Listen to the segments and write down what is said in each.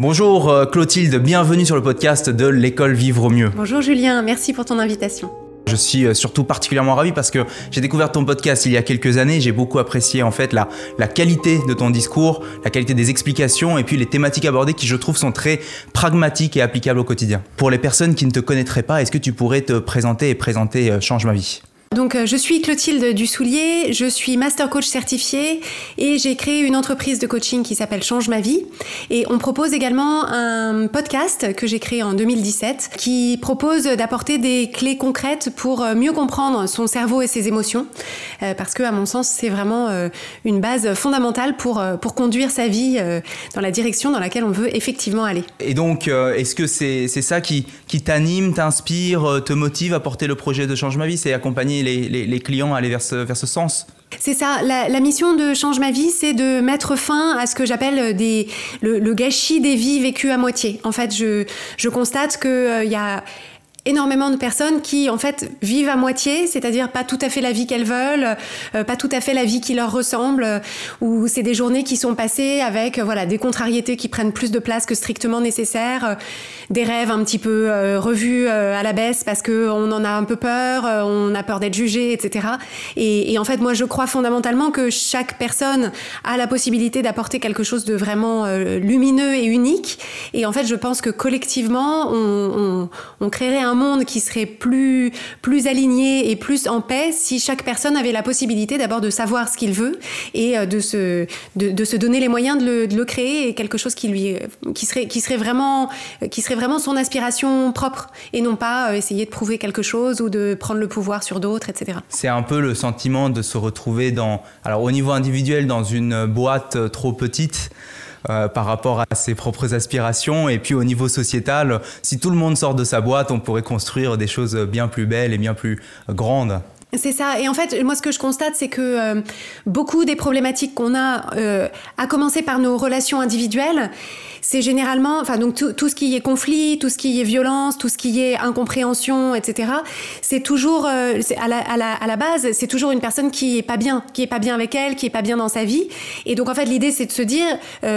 Bonjour euh, Clotilde, bienvenue sur le podcast de l'école Vivre au mieux. Bonjour Julien, merci pour ton invitation. Je suis euh, surtout particulièrement ravi parce que j'ai découvert ton podcast il y a quelques années. J'ai beaucoup apprécié en fait la, la qualité de ton discours, la qualité des explications et puis les thématiques abordées qui je trouve sont très pragmatiques et applicables au quotidien. Pour les personnes qui ne te connaîtraient pas, est-ce que tu pourrais te présenter et présenter euh, Change ma vie? Donc, euh, je suis Clotilde Dussoulier, je suis master coach certifié et j'ai créé une entreprise de coaching qui s'appelle Change ma vie. Et on propose également un podcast que j'ai créé en 2017 qui propose d'apporter des clés concrètes pour euh, mieux comprendre son cerveau et ses émotions. Euh, parce que, à mon sens, c'est vraiment une base fondamentale pour, pour conduire sa vie dans la direction dans laquelle on veut effectivement aller. Et donc, est-ce que c'est ça qui, qui t'anime, t'inspire, te motive à porter le projet de Change ma vie? C'est accompagner les, clients à aller vers ce, vers ce sens c'est ça. La, mission de Change ma vie, c'est de mettre fin à ce que j'appelle des, le, gâchis des vies vécues à moitié. En fait, je, je constate qu'il euh, y a énormément de personnes qui en fait vivent à moitié, c'est-à-dire pas tout à fait la vie qu'elles veulent, euh, pas tout à fait la vie qui leur ressemble, euh, ou c'est des journées qui sont passées avec euh, voilà des contrariétés qui prennent plus de place que strictement nécessaire, des rêves un petit peu revus à la baisse parce que on en a un peu peur, on a peur d'être jugé, etc. Et, et, en fait moi je crois fondamentalement que chaque personne a la possibilité d'apporter quelque chose de vraiment lumineux et unique. Et en fait je pense que collectivement on, on, on créerait un monde qui serait plus, plus aligné et plus en paix si chaque personne avait la possibilité d'abord de savoir ce qu'il veut et euh, de se, de, se donner les moyens de le, créer et quelque chose qui, lui, qui, serait, qui, serait vraiment, qui serait vraiment son aspiration propre et non pas euh, essayer de prouver quelque chose ou de prendre le pouvoir sur d'autres, etc. C'est un peu le sentiment de se retrouver dans, alors au niveau individuel dans une boîte trop petite. Euh, par rapport à ses propres aspirations. Et puis au niveau sociétal, si tout le monde sort de sa boîte, on pourrait construire des choses bien plus belles et bien plus grandes. C'est ça. Et en fait, moi, ce que je constate, c'est que euh, beaucoup des problématiques qu'on a, euh, à commencer par nos relations individuelles, c'est généralement, enfin donc tout, ce qui est conflit, tout ce qui est violence, tout ce qui est incompréhension, etc. C'est toujours euh, à, la, base, c'est toujours une personne qui est pas bien, qui est pas bien avec elle, qui est pas bien dans sa vie. Et donc en fait l'idée c'est de se dire,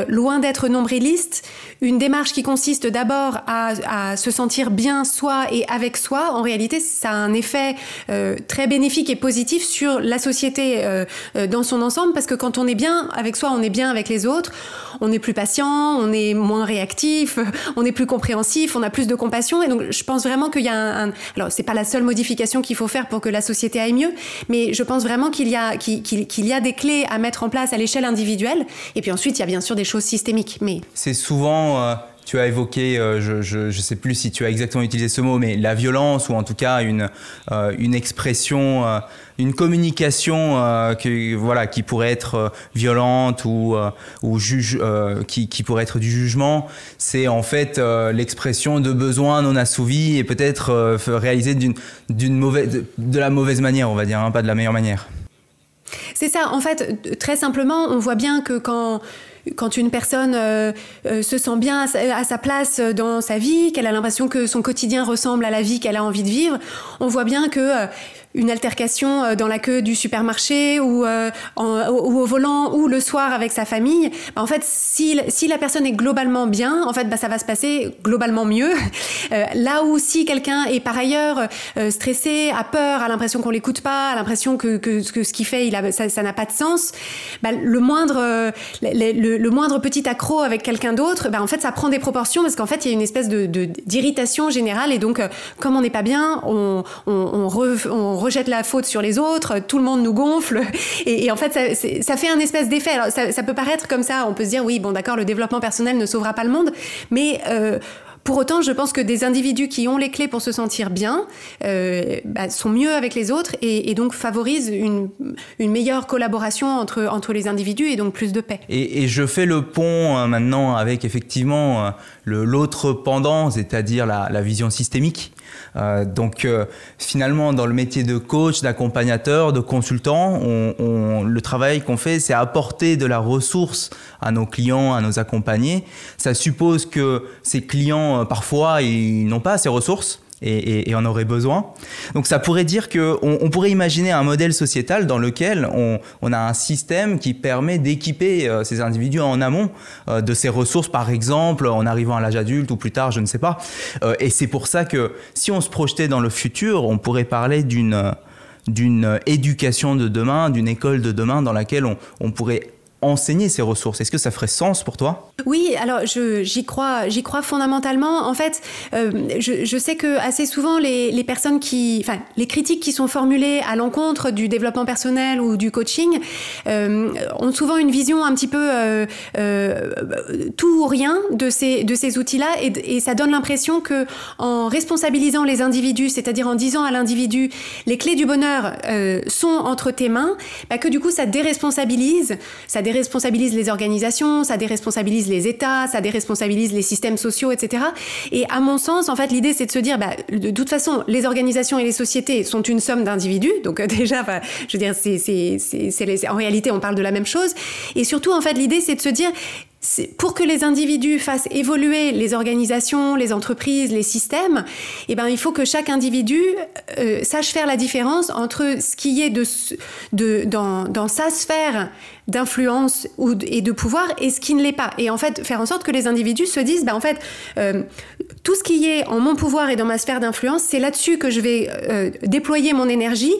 loin d'être nombriliste, une démarche qui consiste d'abord à, se sentir bien soi et avec soi. En réalité, ça a un effet très bénéfique et positif sur la société euh, euh, dans son ensemble parce que quand on est bien avec soi, on est bien avec les autres, on est plus patient, on est moins réactif, on est plus compréhensif, on a plus de compassion. Et donc, je pense vraiment qu'il y a un, alors c'est pas la seule modification qu'il faut faire pour que la société aille mieux, mais je pense vraiment qu'il y a qu'il y a des clés à mettre en place à l'échelle individuelle. Et puis ensuite, il y a bien sûr des choses systémiques. Mais c'est souvent euh, tu as évoqué, euh, je ne sais plus si tu as exactement utilisé ce mot, mais la violence ou en tout cas une, euh, une expression, euh, une communication voilà, qui pourrait être violente ou, ou juge, qui, pourrait être du jugement, c'est en fait l'expression de besoins non assouvis et peut-être réalisé d'une mauvaise, de, de, la mauvaise manière, on va dire, hein, pas de la meilleure manière. C'est ça, en fait, très simplement, on voit bien que quand quand une personne euh, euh, se sent bien à sa, place dans sa vie, qu'elle a l'impression que son quotidien ressemble à la vie qu'elle a envie de vivre, on voit bien que euh, une altercation euh, dans la queue du supermarché ou, euh, ou au volant ou le soir avec sa famille, bah, en fait, si, si, la personne est globalement bien, en fait, bah, ça va se passer globalement mieux. Euh, là où si quelqu'un est par ailleurs stressé, a peur, a l'impression qu'on l'écoute pas, a l'impression que, que, ce qu'il fait, il a, ça n'a pas de sens, bah, le, moindre, le, moindre petit accro avec quelqu'un d'autre, bah, en fait, ça prend des proportions parce qu'en fait, il y a une espèce de, d'irritation générale et donc, comme on n'est pas bien, on, on rejette la faute sur les autres, tout le monde nous gonfle. Et, en fait, ça, fait un espèce d'effet. Alors, ça, peut paraître comme ça, on peut se dire, oui, bon, d'accord, le développement personnel ne sauvera pas le monde, mais... Euh, pour autant, je pense que des individus qui ont les clés pour se sentir bien euh, bah, sont mieux avec les autres et, donc favorisent une, meilleure collaboration entre, entre les individus et donc plus de paix. Et, je fais le pont hein, maintenant avec effectivement l'autre pendant, c'est-à-dire la, vision systémique. Euh, donc euh, finalement, dans le métier de coach, d'accompagnateur, de consultant, on, le travail qu'on fait, c'est apporter de la ressource à nos clients, à nos accompagnés. Ça suppose que ces clients, euh, parfois, ils n'ont pas ces ressources et, en aurait besoin. Donc ça pourrait dire qu'on on pourrait imaginer un modèle sociétal dans lequel on, a un système qui permet d'équiper euh, ces individus en amont euh, de ces ressources, par exemple, en arrivant à l'âge adulte ou plus tard, je ne sais pas. Euh, et c'est pour ça que si on se projetait dans le futur, on pourrait parler d'une d'une éducation de demain, d'une école de demain dans laquelle on, on pourrait enseigner ces ressources. Est-ce que ça ferait sens pour toi? Oui, alors j'y crois, crois fondamentalement. En fait, euh, je, sais que assez souvent les, les, personnes qui, enfin, les critiques qui sont formulées à l'encontre du développement personnel ou du coaching euh, ont souvent une vision un petit peu euh, tout ou rien de ces de ces outils-là, et, et, ça donne l'impression que en responsabilisant les individus, c'est-à-dire en disant à l'individu les clés du bonheur sont entre tes mains, bah, que du coup ça déresponsabilise, ça déresponsabilise les organisations, ça déresponsabilise les États, ça déresponsabilise les systèmes sociaux, etc. Et à mon sens, en fait, l'idée, c'est de se dire, bah, de toute façon, les organisations et les sociétés sont une somme d'individus. Donc euh, déjà, je veux dire, en réalité, on parle de la même chose. Et surtout, en fait, l'idée, c'est de se dire, pour que les individus fassent évoluer les organisations, les entreprises, les systèmes, eh ben, il faut que chaque individu euh, sache faire la différence entre ce qui est de, dans sa sphère d'influence et de pouvoir et ce qui ne l'est pas. Et en fait, faire en sorte que les individus se disent, bah, en fait, euh, tout ce qui est en mon pouvoir et dans ma sphère d'influence, c'est là-dessus que je vais euh, déployer mon énergie,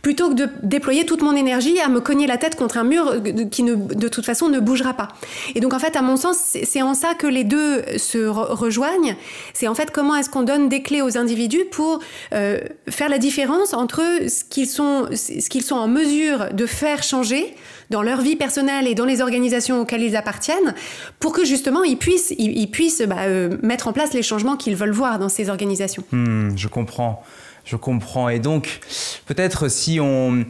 plutôt que de déployer toute mon énergie à me cogner la tête contre un mur euh, qui de toute façon ne bougera pas. Et donc en fait, à mon sens, c'est en ça que les deux se rejoignent. C'est en fait comment est-ce qu'on donne des clés aux individus pour faire la différence entre ce qu'ils sont, ce qu'ils sont en mesure de faire changer dans leur vie personnelle et dans les organisations auxquelles ils appartiennent, pour que justement ils puissent, ils, puissent bah, euh, mettre en place les changements qu'ils veulent voir dans ces organisations. Hmm, je comprends. Je comprends. Et donc, peut-être si on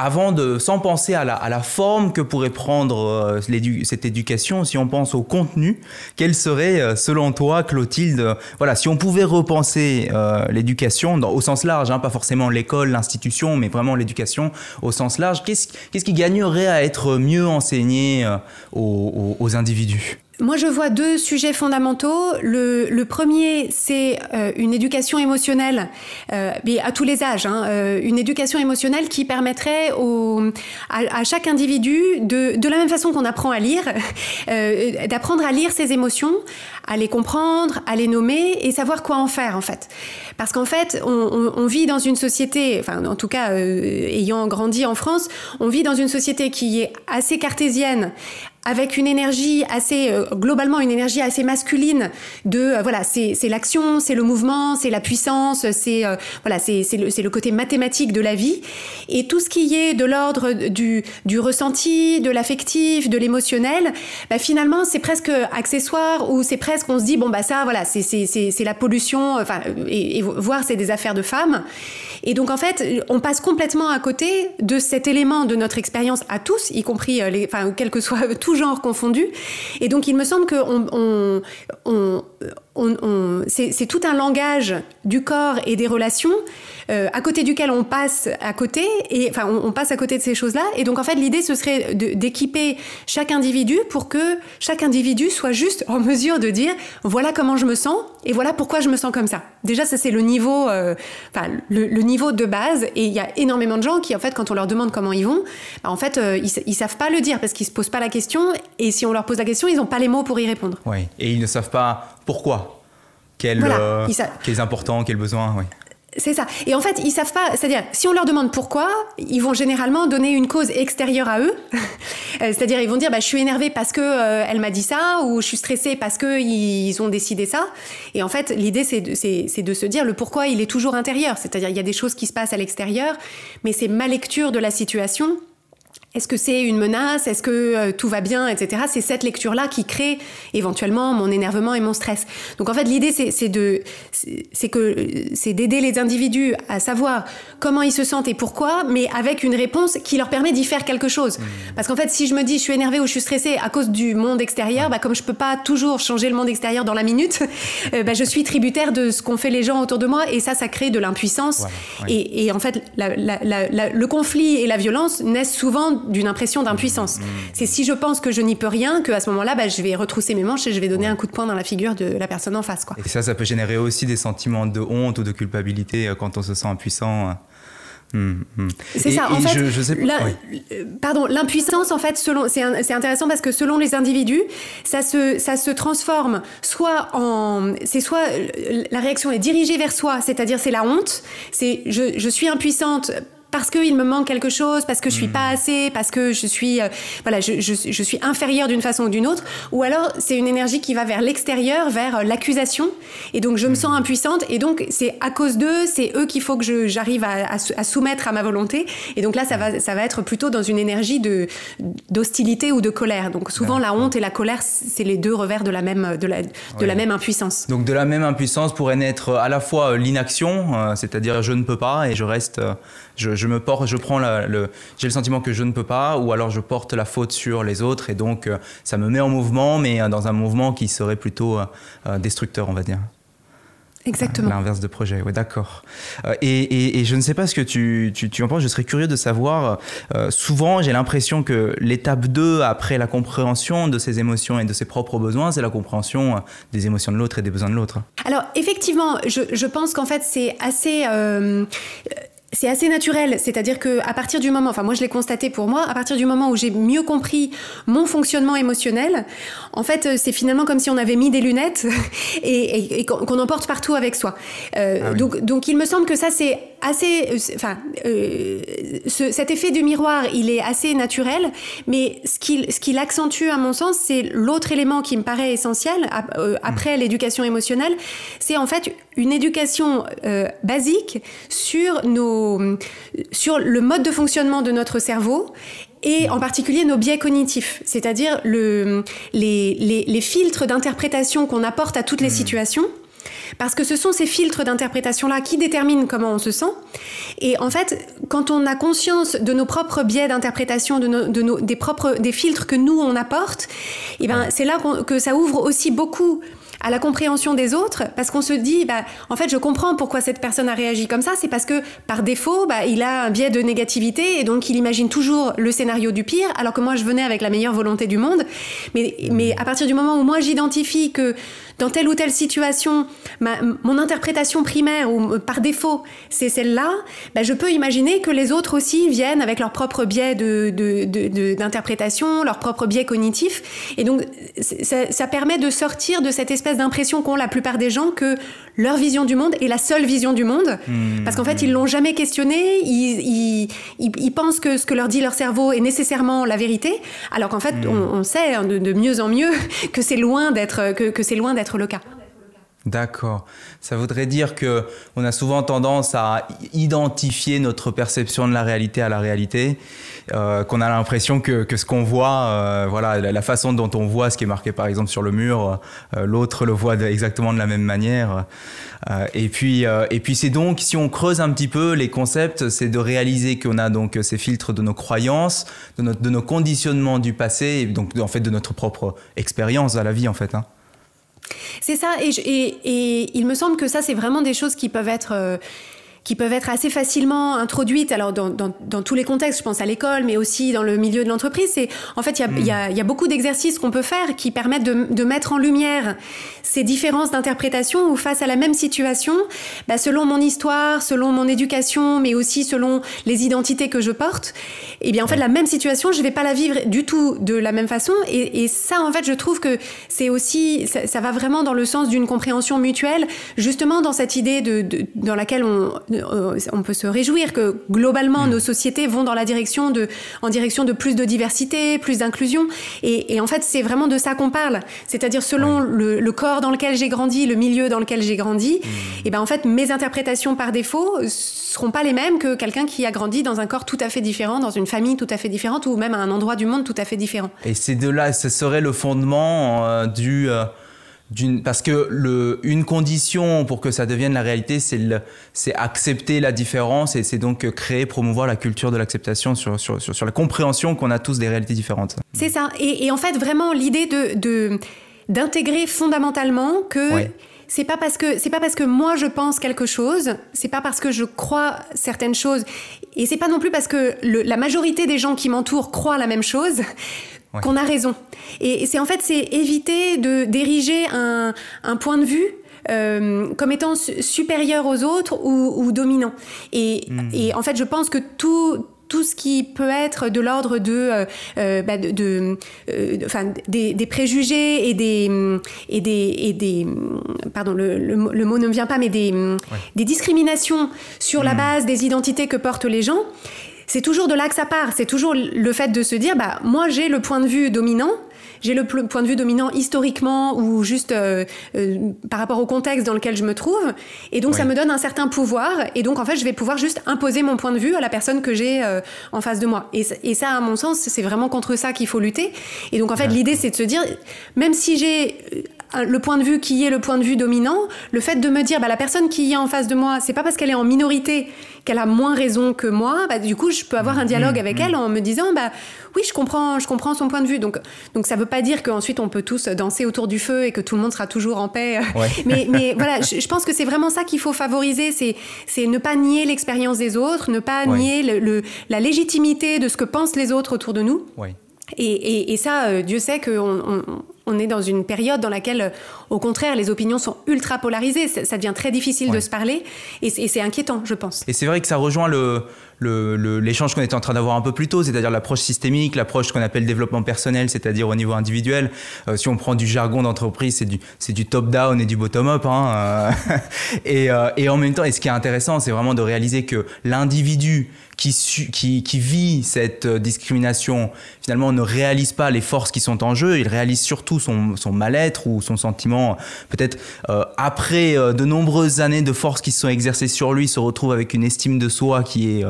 avant de, sans penser à la, forme que pourrait prendre euh, cette éducation, si on pense au contenu, quel serait, euh, selon toi, Clotilde, voilà, si on pouvait repenser euh, l'éducation au sens large, hein, pas forcément l'école, l'institution, mais vraiment l'éducation au sens large, qu'est-ce qui gagnerait à être mieux enseigné aux individus? Moi, je vois deux sujets fondamentaux. Le, premier, c'est euh, une éducation émotionnelle, euh, à tous les âges, hein, euh, une éducation émotionnelle qui permettrait à, chaque individu, de, de la même façon qu'on apprend à lire, d'apprendre à lire ses émotions, à les comprendre, à les nommer et savoir quoi en faire, en fait. Parce qu'en fait, on, on, vit dans une société, enfin, en tout cas, ayant grandi en France, on vit dans une société qui est assez cartésienne, avec une énergie assez euh, globalement une énergie assez masculine de euh, voilà c'est l'action c'est le mouvement c'est la puissance c'est euh, voilà c'est le, le côté mathématique de la vie. Et tout ce qui est de l'ordre du, du ressenti de l'affectif de l'émotionnel bah, finalement c'est presque accessoire ou c'est presque on se dit bon bah ça voilà c'est la pollution enfin et, et voir c'est des affaires de femmes. Et donc en fait, on passe complètement à côté de cet élément de notre expérience à tous, y compris les, enfin, quel que soit tout genre confondu. Et donc il me semble que on, on, c'est tout un langage du corps et des relations euh, à côté duquel on passe à côté et enfin on, passe à côté de ces choses-là et donc en fait l'idée ce serait d'équiper chaque individu pour que chaque individu soit juste en mesure de dire voilà comment je me sens et voilà pourquoi je me sens comme ça. Déjà ça c'est le niveau euh, le, niveau de base et il y a énormément de gens qui en fait quand on leur demande comment ils vont bah, en fait euh, ils, ils savent pas le dire parce qu'ils se posent pas la question et si on leur pose la question ils n'ont pas les mots pour y répondre. Oui et ils ne savent pas pourquoi? Quel, euh, quels importants, quels besoins, oui. C'est ça. Et en fait, ils savent pas. C'est-à-dire, si on leur demande pourquoi, ils vont généralement donner une cause extérieure à eux. Euh, c'est-à-dire, ils vont dire, bah, je suis énervée parce que euh, elle m'a dit ça, ou je suis stressée parce que ils ont décidé ça. Et en fait, l'idée, c'est de, c'est, de se dire le pourquoi, il est toujours intérieur. C'est-à-dire, il y a des choses qui se passent à l'extérieur, mais c'est ma lecture de la situation est-ce que c'est une menace? Est-ce que euh, tout va bien, etc. C'est cette lecture-là qui crée éventuellement mon énervement et mon stress. Donc en fait, l'idée, c'est de, c'est que c'est d'aider les individus à savoir comment ils se sentent et pourquoi, mais avec une réponse qui leur permet d'y faire quelque chose. Mmh. Parce qu'en fait, si je me dis je suis énervée ou je suis stressée à cause du monde extérieur, bah, comme je peux pas toujours changer le monde extérieur dans la minute, euh, bah, je suis tributaire de ce qu'ont fait les gens autour de moi et ça, ça crée de l'impuissance. et, et, en fait, la, la, le conflit et la violence naissent souvent d'une impression d'impuissance. Mmh, mmh. C'est si je pense que je n'y peux rien, qu'à ce moment-là, bah, je vais retrousser mes manches et je vais donner un coup de poing dans la figure de la personne en face. Quoi. Et ça, ça peut générer aussi des sentiments de honte ou de culpabilité euh, quand on se sent impuissant. Mmh, c'est ça. En fait, euh, pardon, l'impuissance, en fait, selon, c'est intéressant parce que selon les individus, ça se, ça se transforme soit en, c'est soit la réaction est dirigée vers soi, c'est-à-dire c'est la honte, c'est je, je suis impuissante parce qu'il me manque quelque chose, parce que je suis pas hmm. assez, parce que je suis, euh, voilà, je, je, je, suis inférieure d'une façon ou d'une autre, ou alors c'est une énergie qui va vers l'extérieur, vers euh, l'accusation, et donc je me sens hmm. impuissante, et donc c'est à cause d'eux, c'est eux qu'il faut que j'arrive à, à, soumettre à ma volonté, et donc là ça va, ça va être plutôt dans une énergie de d'hostilité ou de colère. Donc souvent la honte et la colère, c'est les deux revers de la même, de la, de la même impuissance. Donc de la même impuissance pourrait naître à la fois l'inaction, euh, c'est-à-dire je ne peux pas et je reste je, me porte, je prends le, j'ai le sentiment que je ne peux pas, ou alors je porte la faute sur les autres, et donc euh, ça me met en mouvement, mais euh, dans un mouvement qui serait plutôt euh, destructeur, on va dire. Exactement. L'inverse de projet, oui, d'accord. et, je ne sais pas ce que tu, tu, en penses, je serais curieux de savoir. souvent, j'ai l'impression que l'étape 2, après la compréhension de ses émotions et de ses propres besoins, c'est la compréhension des émotions de l'autre et des besoins de l'autre. Alors, effectivement, je, je pense qu'en fait, c'est assez c'est assez naturel, c'est-à-dire que à partir du moment, enfin moi je l'ai constaté pour moi, à partir du moment où j'ai mieux compris mon fonctionnement émotionnel, en fait euh, c'est finalement comme si on avait mis des lunettes et, qu'on en porte partout avec soi. Euh, ah donc, donc il me semble que ça c'est assez, euh, enfin cet effet du miroir il est assez naturel, mais ce qui ce qui l'accentue à mon sens c'est l'autre élément qui me paraît essentiel après hmm. l'éducation émotionnelle, c'est en fait une éducation basique sur nos sur le mode de fonctionnement de notre cerveau et en particulier nos biais cognitifs, c'est-à-dire le, les, filtres d'interprétation qu'on apporte à toutes les hmm. situations. Parce que ce sont ces filtres d'interprétation-là qui déterminent comment on se sent. Et en fait, quand on a conscience de nos propres biais d'interprétation, de, nos, des, propres, des filtres que nous, on apporte, et eh ben, c'est là que ça ouvre aussi beaucoup à la compréhension des autres, parce qu'on se dit, bah, en fait, je comprends pourquoi cette personne a réagi comme ça, c'est parce que par défaut, bah, il a un biais de négativité et donc il imagine toujours le scénario du pire, alors que moi, je venais avec la meilleure volonté du monde. Mais, mais à partir du moment où moi, j'identifie que dans telle ou telle situation, mon interprétation primaire ou par défaut, c'est celle-là, bah, je peux imaginer que les autres aussi viennent avec leur propre biais d'interprétation, de, leur propre biais cognitif. Et donc, ça, ça permet de sortir de cette espèce d'impression qu'ont la plupart des gens que leur vision du monde est la seule vision du monde. Hmm. Parce qu'en fait, ils l'ont jamais questionné. Ils, ils, pensent que ce que leur dit leur cerveau est nécessairement la vérité. Alors qu'en fait, hmm. on, sait hein, de, mieux en mieux que c'est loin d'être que, que c'est loin d'être le cas. D'accord. Ça voudrait dire que on a souvent tendance à identifier notre perception de la réalité à la réalité, euh, qu'on a l'impression que, ce qu'on voit, euh, voilà, la, façon dont on voit ce qui est marqué par exemple sur le mur, euh, l'autre le voit exactement de la même manière. et puis, et puis c'est donc si on creuse un petit peu les concepts, c'est de réaliser qu'on a donc ces filtres de nos croyances, de, notre, de nos conditionnements du passé, et donc en fait de notre propre expérience à la vie en fait. Hein. C'est ça, et, il me semble que ça, c'est vraiment des choses qui peuvent être... Qui peuvent être assez facilement introduites, alors dans, dans, dans tous les contextes, je pense à l'école, mais aussi dans le milieu de l'entreprise. C'est en fait, il y a, mm. y, a, y a, beaucoup d'exercices qu'on peut faire qui permettent de, de, mettre en lumière ces différences d'interprétation où face à la même situation, bah, selon mon histoire, selon mon éducation, mais aussi selon les identités que je porte, et eh bien en fait la même situation, je vais pas la vivre du tout de la même façon. Et, et ça, en fait, je trouve que c'est aussi, ça, ça, va vraiment dans le sens d'une compréhension mutuelle, justement dans cette idée de, de dans laquelle on euh, on peut se réjouir que globalement mm. nos sociétés vont dans la direction de, en direction de plus de diversité, plus d'inclusion. Et, en fait, c'est vraiment de ça qu'on parle. C'est-à-dire selon le, corps dans lequel j'ai grandi, le milieu dans lequel j'ai grandi, mm. et ben en fait, mes interprétations par défaut seront pas les mêmes que quelqu'un qui a grandi dans un corps tout à fait différent, dans une famille tout à fait différente, ou même à un endroit du monde tout à fait différent. Et c'est de là, ce serait le fondement euh, du euh, parce que le, une condition pour que ça devienne la réalité, c'est accepter la différence et c'est donc créer, promouvoir la culture de l'acceptation sur, sur, sur, la compréhension qu'on a tous des réalités différentes. C'est ça. Et, et, en fait, vraiment, l'idée de, d'intégrer fondamentalement que c'est pas parce que c'est pas parce que moi je pense quelque chose, c'est pas parce que je crois certaines choses, et c'est pas non plus parce que la majorité des gens qui m'entourent croient la même chose qu'on a raison. Et, c'est en fait c'est éviter de d'ériger un, un point de vue euh, comme étant supérieur aux autres ou, dominant. Et, hmm. et, en fait, je pense que tout, tout ce qui peut être de l'ordre de, euh, euh, bah, de, euh, des, des, préjugés et des, et des, et des pardon, le, le, mot ne me vient pas, mais des, des discriminations sur la hmm. base des identités que portent les gens. C'est toujours de là que ça part. C'est toujours le fait de se dire, bah, moi j'ai le point de vue dominant, j'ai le point de vue dominant historiquement ou juste euh, euh, par rapport au contexte dans lequel je me trouve. Et donc, ça me donne un certain pouvoir. Et donc, en fait, je vais pouvoir juste imposer mon point de vue à la personne que j'ai euh, en face de moi. Et, et, ça, à mon sens, c'est vraiment contre ça qu'il faut lutter. Et donc, en fait, l'idée, c'est de se dire, même si j'ai le point de vue qui est le point de vue dominant, le fait de me dire bah, la personne qui est en face de moi, c'est pas parce qu'elle est en minorité qu'elle a moins raison que moi, bah, du coup je peux avoir un dialogue mmh, avec mmh. elle en me disant bah oui je comprends je comprends son point de vue. Donc donc ça veut pas dire qu'ensuite on peut tous danser autour du feu et que tout le monde sera toujours en paix. Mais mais voilà je, pense que c'est vraiment ça qu'il faut favoriser c'est c'est ne pas nier l'expérience des autres ne pas nier le, la légitimité de ce que pensent les autres autour de nous. Et, et, ça, euh, Dieu sait qu'on on est dans une période dans laquelle, au contraire, les opinions sont ultra polarisées. Ça, devient très difficile de se parler et c'est inquiétant, je pense. Et c'est vrai que ça rejoint le, l'échange qu'on était en train d'avoir un peu plus tôt, c'est-à-dire l'approche systémique, l'approche qu'on appelle développement personnel, c'est-à-dire au niveau individuel. Euh, si on prend du jargon d'entreprise, c'est du, du top-down et du bottom-up. Hein, euh, et, euh, et, en même temps, et ce qui est intéressant, c'est vraiment de réaliser que l'individu qui, vit cette discrimination, finalement, ne réalise pas les forces qui sont en jeu, il réalise surtout son, son mal-être ou son sentiment, peut-être après de nombreuses années de forces qui se sont exercées sur lui, se retrouve avec une estime de soi qui est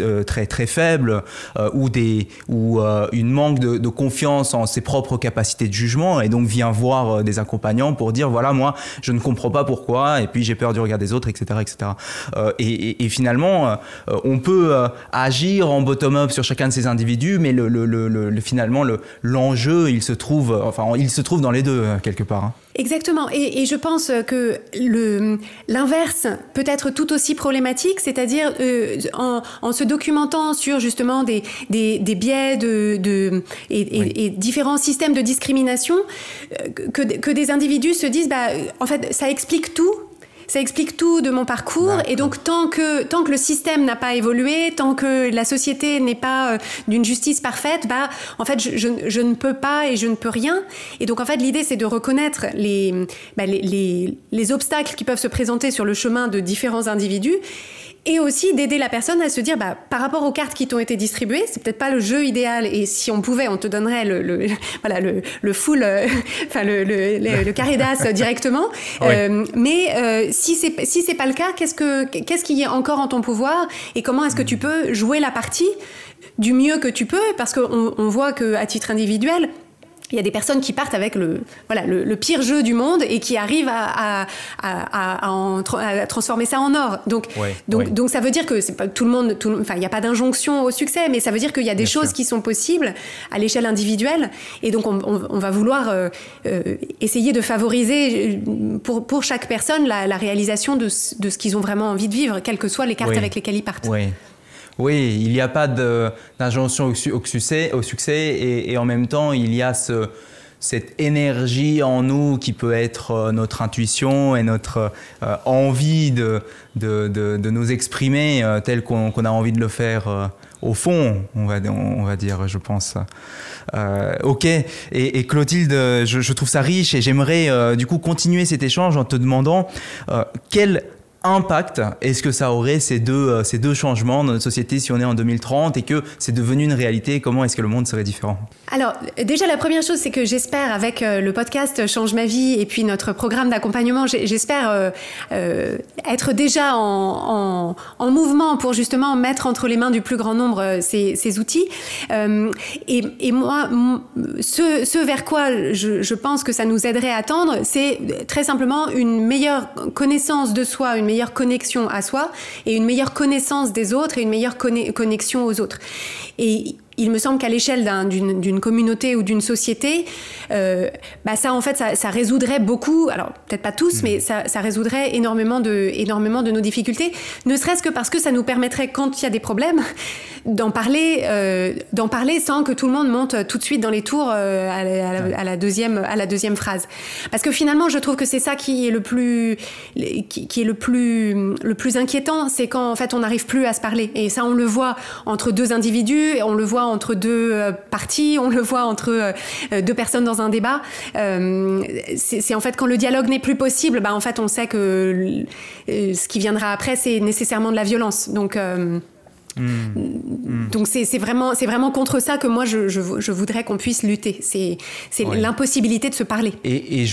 euh, très très faible euh, ou des ou euh, une manque de, confiance en ses propres capacités de jugement. Et donc vient voir des accompagnants pour dire voilà moi je ne comprends pas pourquoi et puis j'ai peur du regard des autres etc etc et, finalement on peut agir en bottom up sur chacun de ces individus mais le, le, le, finalement l'enjeu il se trouve enfin il se trouve dans les deux quelque part hein. Exactement. Et, je pense que l'inverse peut être tout aussi problématique, c'est-à-dire euh, en, se documentant sur justement des, des, biais de, de et, différents systèmes de discrimination, euh, que, que, des individus se disent, bah, en fait, ça explique tout, ça explique tout de mon parcours. Et donc, tant que, tant que le système n'a pas évolué, tant que la société n'est pas euh, d'une justice parfaite, bah, en fait, je, je, ne peux pas et je ne peux rien. Et donc, en fait, l'idée, c'est de reconnaître les, bah, les, les, les obstacles qui peuvent se présenter sur le chemin de différents individus et aussi d'aider la personne à se dire bah, par rapport aux cartes qui t'ont été distribuées c'est peut-être pas le jeu idéal. Et si on pouvait on te donnerait le, le voilà le, le full euh, enfin le, le, carré d'as directement. Euh, mais euh, si c'est si c'est pas le cas qu'est-ce que qu'est-ce qui est encore en ton pouvoir et comment est-ce que tu peux jouer la partie du mieux que tu peux? Parce qu'on on voit que à titre individuel il y a des personnes qui partent avec le, voilà, le, pire jeu du monde et qui arrivent à, à, à, transformer ça en or. Donc, donc, donc ça veut dire que c'est pas tout le monde, enfin, il n'y a pas d'injonction au succès, mais ça veut dire qu'il y a des choses qui sont possibles à l'échelle individuelle. Et donc, on, on, va vouloir euh, euh, essayer de favoriser euh, pour, pour chaque personne la, la réalisation de, de ce qu'ils ont vraiment envie de vivre, quelles que soient les cartes avec lesquelles ils partent. Oui, il n'y a pas d'injonction au, succès, au succès et, en même temps, il y a ce, cette énergie en nous qui peut être euh, notre intuition et notre euh, envie de, de, de, nous exprimer euh, tel qu'on a envie de le faire au fond, on va, on va dire, je pense. ok, et, Clotilde, je, je, trouve ça riche et j'aimerais du coup continuer cet échange en te demandant quel impact est-ce que ça aurait ces deux, euh, ces deux changements dans notre société si on est en 2030 et que c'est devenu une réalité? Comment est-ce que le monde serait différent? Alors, déjà, la première chose, c'est que j'espère, avec euh, le podcast Change ma vie et puis notre programme d'accompagnement, j'espère euh, être déjà en, en, mouvement pour justement mettre entre les mains du plus grand nombre ces, outils. et, moi, ce, vers quoi je, je, pense que ça nous aiderait à tendre, c'est très simplement une meilleure connaissance de soi, une meilleure connexion à soi et une meilleure connaissance des autres et une meilleure connexion aux autres. Et il me semble qu'à l'échelle d'une communauté ou d'une société, bah ça en fait ça, résoudrait beaucoup, alors peut-être pas tous, mm. mais ça, ça, résoudrait énormément de, énormément de nos difficultés, ne serait-ce que parce que ça nous permettrait quand il y a des problèmes d'en parler, euh, d'en parler sans que tout le monde monte tout de suite dans les tours euh, à, la, deuxième, à la deuxième phrase. Parce que finalement, je trouve que c'est ça qui est le plus, qui, est le plus, le plus inquiétant, c'est quand en fait on n'arrive plus à se parler. Et ça, on le voit entre deux individus, on le voit entre deux euh, parties, on le voit entre deux personnes dans un débat. c'est en fait quand le dialogue n'est plus possible, bah en fait on sait que ce qui viendra après, c'est nécessairement de la violence. Donc Mm. Donc c'est vraiment, vraiment contre ça que moi je, je, voudrais qu'on puisse lutter. C'est l'impossibilité de se parler. Et, et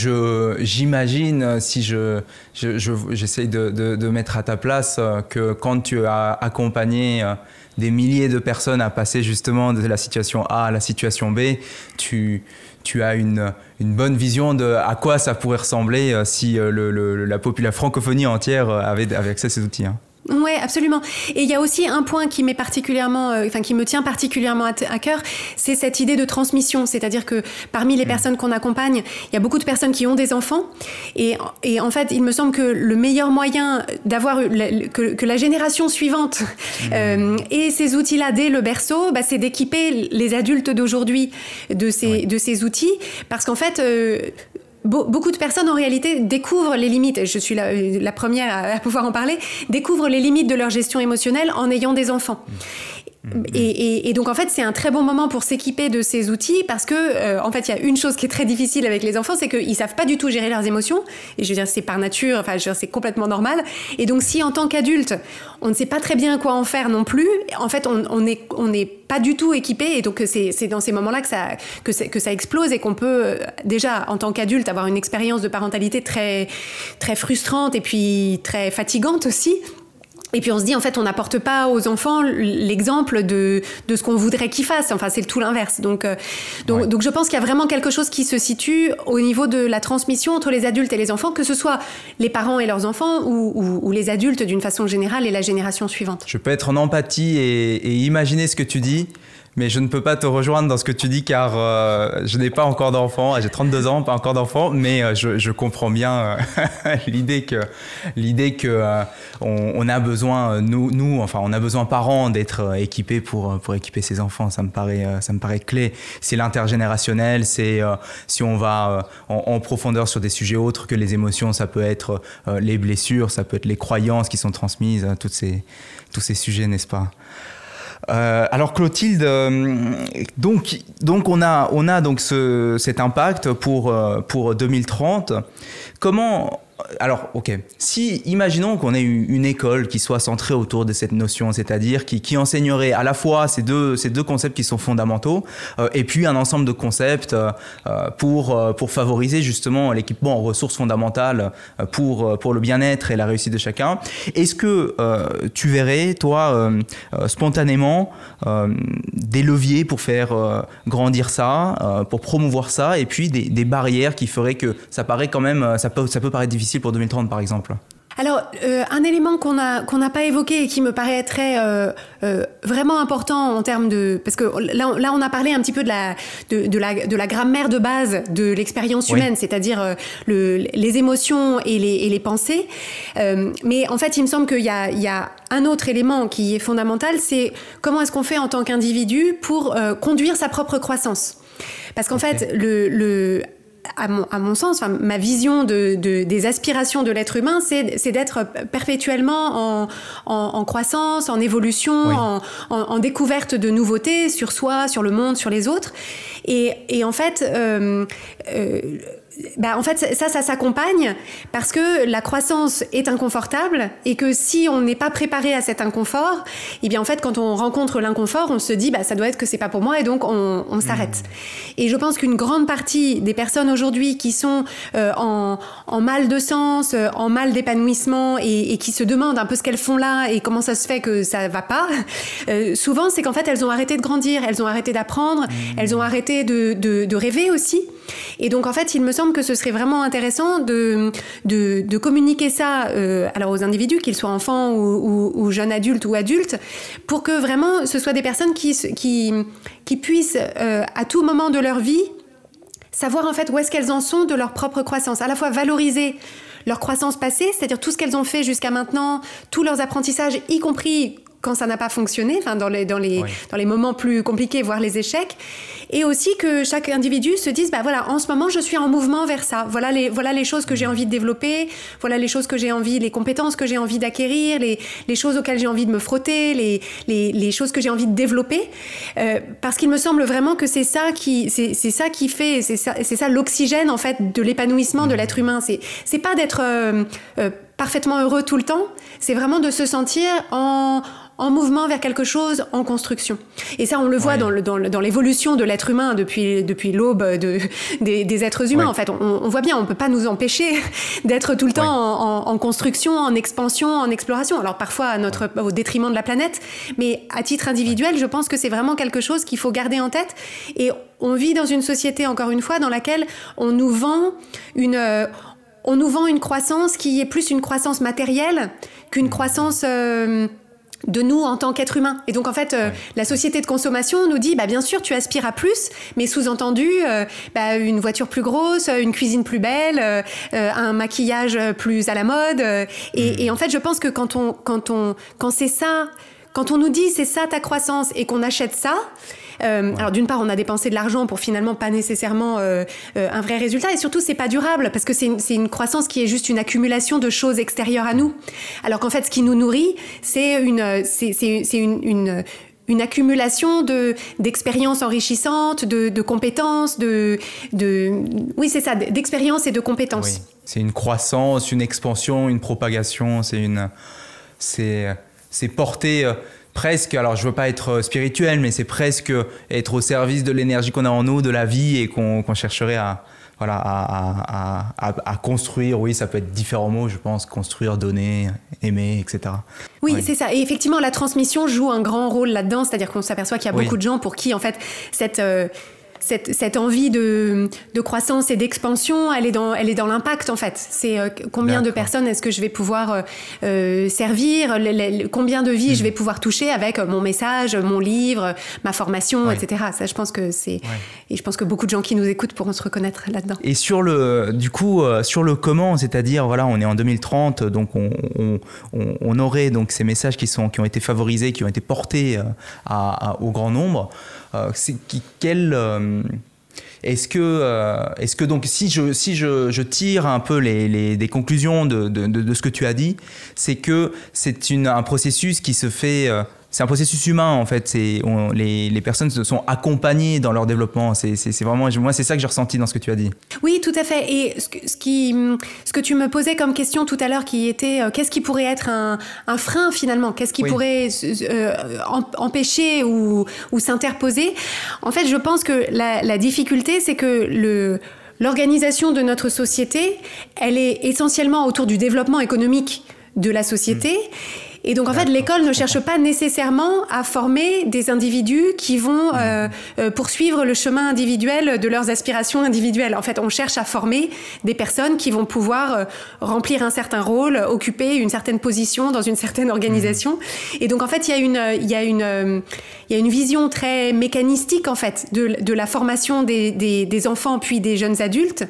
j'imagine, si je, j'essaye de, de, mettre à ta place, euh, que quand tu as accompagné euh, des milliers de personnes à passer justement de la situation A à la situation B, tu, tu as une, une bonne vision de à quoi ça pourrait ressembler euh, si le, la, la francophonie entière avait, avait accès à ces outils. Hein. Oui, absolument. Et il y a aussi un point qui m'est particulièrement, euh, enfin qui me tient particulièrement à, cœur, c'est cette idée de transmission. C'est-à-dire que parmi les mm. personnes qu'on accompagne, il y a beaucoup de personnes qui ont des enfants, et, et en fait, il me semble que le meilleur moyen d'avoir que, que, la génération suivante mm. euh, ait ces outils-là dès le berceau, bah, c'est d'équiper les adultes d'aujourd'hui de ces de ces outils, parce qu'en fait. Euh, beaucoup de personnes en réalité découvrent les limites, je suis la, première à, pouvoir en parler, découvrent les limites de leur gestion émotionnelle en ayant des enfants. Et, donc en fait c'est un très bon moment pour s'équiper de ces outils parce que euh, en fait il y a une chose qui est très difficile avec les enfants c'est qu'ils savent pas du tout gérer leurs émotions. Et je veux dire c'est par nature enfin c'est complètement normal. Et donc si en tant qu'adulte on ne sait pas très bien quoi en faire non plus en fait on n'est on est pas du tout équipé. Et donc c'est dans ces moments là que ça que, que ça explose et qu'on peut euh, déjà en tant qu'adulte avoir une expérience de parentalité très très frustrante et puis très fatigante aussi et puis on se dit, en fait, on n'apporte pas aux enfants l'exemple de, de ce qu'on voudrait qu'ils fassent. Enfin, c'est tout l'inverse. Donc, euh, donc, donc, je pense qu'il y a vraiment quelque chose qui se situe au niveau de la transmission entre les adultes et les enfants, que ce soit les parents et leurs enfants ou, ou, les adultes d'une façon générale et la génération suivante. Je peux être en empathie et, et imaginer ce que tu dis mais je ne peux pas te rejoindre dans ce que tu dis car euh, je n'ai pas encore d'enfant. J'ai 32 ans, pas encore d'enfant, mais euh, je, je, comprends bien euh, l'idée que l'idée que on, on, a besoin nous, nous, enfin, on a besoin parents d'être équipés pour pour équiper ses enfants. Ça me paraît ça me paraît clé. C'est l'intergénérationnel. C'est si on va en, en, profondeur sur des sujets autres que les émotions, ça peut être les blessures, ça peut être les croyances qui sont transmises, toutes ces tous ces sujets, n'est-ce pas? Euh, alors Clotilde, euh, donc, donc on a, on a donc ce, cet impact pour, euh, pour 2030. Comment alors, ok. Si, imaginons qu'on ait une école qui soit centrée autour de cette notion, c'est-à-dire qui, enseignerait à la fois ces deux, concepts qui sont fondamentaux, euh, et puis un ensemble de concepts euh, euh, pour, favoriser justement l'équipement en ressources fondamentales pour, le bien-être et la réussite de chacun. Est-ce que tu verrais, toi, spontanément, des leviers pour faire grandir ça, pour promouvoir ça, et puis des, barrières qui feraient que ça paraît quand même, ça peut paraître difficile pour 2030 par exemple alors, euh, un élément qu'on n'a pas évoqué et qui me paraît très euh, euh, vraiment important en termes de parce que là, là, on a parlé un petit peu de la de, de la, de la grammaire de base de l'expérience humaine, c'est-à-dire le, les émotions et les, et les pensées. mais en fait, il me semble qu'il y a, il y a un autre élément qui est fondamental, c'est comment est-ce qu'on fait en tant qu'individu pour conduire sa propre croissance. Parce qu'en fait, le, le, à mon, sens, ma vision de, des aspirations de l'être humain, c'est d'être perpétuellement en, croissance, en évolution, en, découverte de nouveautés sur soi, sur le monde, sur les autres. Et, en fait, euh, euh, bah, en fait, ça, ça s'accompagne parce que la croissance est inconfortable et que si on n'est pas préparé à cet inconfort, eh bien, en fait, quand on rencontre l'inconfort, on se dit, bah, ça doit être que c'est pas pour moi et donc on, on s'arrête. Mmh. Et je pense qu'une grande partie des personnes aujourd'hui qui sont euh, en, en, mal de sens, euh, en mal d'épanouissement et, et, qui se demandent un peu ce qu'elles font là et comment ça se fait que ça va pas, euh, souvent, c'est qu'en fait, elles ont arrêté de grandir, elles ont arrêté d'apprendre, mmh. elles ont arrêté de, de, de rêver aussi. Et donc, en fait, il me semble que ce serait vraiment intéressant de, de, communiquer ça alors aux individus, qu'ils soient enfants ou, jeunes adultes ou adultes, pour que vraiment ce soit des personnes qui, qui, qui puissent à tout moment de leur vie savoir en fait où est-ce qu'elles en sont de leur propre croissance, à la fois valoriser leur croissance passée, c'est-à-dire tout ce qu'elles ont fait jusqu'à maintenant, tous leurs apprentissages, y compris quand ça n'a pas fonctionné, enfin dans les, dans, les, dans les moments plus compliqués, voire les échecs. Et aussi que chaque individu se dise, bah voilà, en ce moment, je suis en mouvement vers ça. Voilà les, voilà les choses que j'ai envie de développer, voilà les choses que j'ai envie, les compétences que j'ai envie d'acquérir, les, les, choses auxquelles j'ai envie de me frotter, les, les, les choses que j'ai envie de développer. Euh, parce qu'il me semble vraiment que c'est ça qui, c'est, ça qui fait, c'est ça, c'est ça l'oxygène, en fait, de l'épanouissement de l'être humain. C'est, c'est pas d'être euh, euh, parfaitement heureux tout le temps, c'est vraiment de se sentir en en mouvement vers quelque chose en construction. Et ça, on le voit dans, dans, l'évolution de l'être humain depuis, depuis l'aube de, des, êtres humains. En fait, on, voit bien, on ne peut pas nous empêcher d'être tout le temps en, construction, en expansion, en exploration. Alors parfois à notre, au détriment de la planète, mais à titre individuel, je pense que c'est vraiment quelque chose qu'il faut garder en tête. Et on vit dans une société, encore une fois, dans laquelle on nous vend une... on nous vend une croissance qui est plus une croissance matérielle qu'une croissance... Euh, de nous en tant qu'être humain. Et donc en fait, euh, la société de consommation nous dit, bah bien sûr, tu aspires à plus, mais sous-entendu, euh, bah, une voiture plus grosse, une cuisine plus belle, euh, un maquillage plus à la mode. Et, hmm. et, en fait, je pense que quand on, quand on, quand c'est ça, quand on nous dit c'est ça ta croissance et qu'on achète ça, euh, alors d'une part, on a dépensé de l'argent pour finalement pas nécessairement euh, euh, un vrai résultat, et surtout c'est pas durable parce que c'est une, croissance qui est juste une accumulation de choses extérieures à nous. Alors qu'en fait, ce qui nous nourrit, c'est une, c'est une, une accumulation de d'expériences enrichissantes, de, de, compétences, de, de oui c'est ça, d'expériences et de compétences. C'est une croissance, une expansion, une propagation. C'est une c'est c'est porter presque, alors je veux pas être euh, spirituel, mais c'est presque être au service de l'énergie qu'on a en nous, de la vie et qu'on chercherait à, voilà, à, construire. Oui, ça peut être différents mots, je pense, construire, donner, aimer, etc. Oui, c'est ça. Et effectivement, la transmission joue un grand rôle là-dedans, c'est-à-dire qu'on s'aperçoit qu'il y a beaucoup de gens pour qui, en fait, cette... Euh, cette, envie de, croissance et d'expansion, elle est dans, elle est dans l'impact en fait. C'est euh, combien de personnes est-ce que je vais pouvoir euh, euh, servir, combien de vies je vais pouvoir toucher avec mon message, mon livre, ma formation, etc. Ça, je pense que c'est et je pense que beaucoup de gens qui nous écoutent pourront se reconnaître là-dedans. Et sur le, du coup, sur le comment, c'est-à-dire voilà, on est en 2030, donc on, on, aurait donc ces messages qui sont qui ont été favorisés, qui ont été portés au grand nombre. Euh, euh, est-ce que, euh, est-ce que donc si je, si je, je tire un peu les, les des conclusions de, de, de, ce que tu as dit, c'est que c'est un processus qui se fait c'est un processus humain en fait. C'est les, les, personnes se sont accompagnées dans leur développement. C'est vraiment moi c'est ça que j'ai ressenti dans ce que tu as dit. Oui, tout à fait. Et ce que, ce qui, ce que tu me posais comme question tout à l'heure, qui était euh, qu'est-ce qui pourrait être un, un frein finalement? Qu'est-ce qui pourrait euh, empêcher ou, ou s'interposer? En fait, je pense que la, la difficulté, c'est que le L'organisation de notre société, elle est essentiellement autour du développement économique de la société. Mmh. Et donc en fait, l'école ne cherche pas nécessairement à former des individus qui vont mmh. euh, euh, poursuivre le chemin individuel de leurs aspirations individuelles. En fait, on cherche à former des personnes qui vont pouvoir euh, remplir un certain rôle, occuper une certaine position dans une certaine organisation. Mmh. Et donc en fait, il y a une, il y a une, il y a une vision très mécanistique en fait de, de la formation des, des, des enfants puis des jeunes adultes.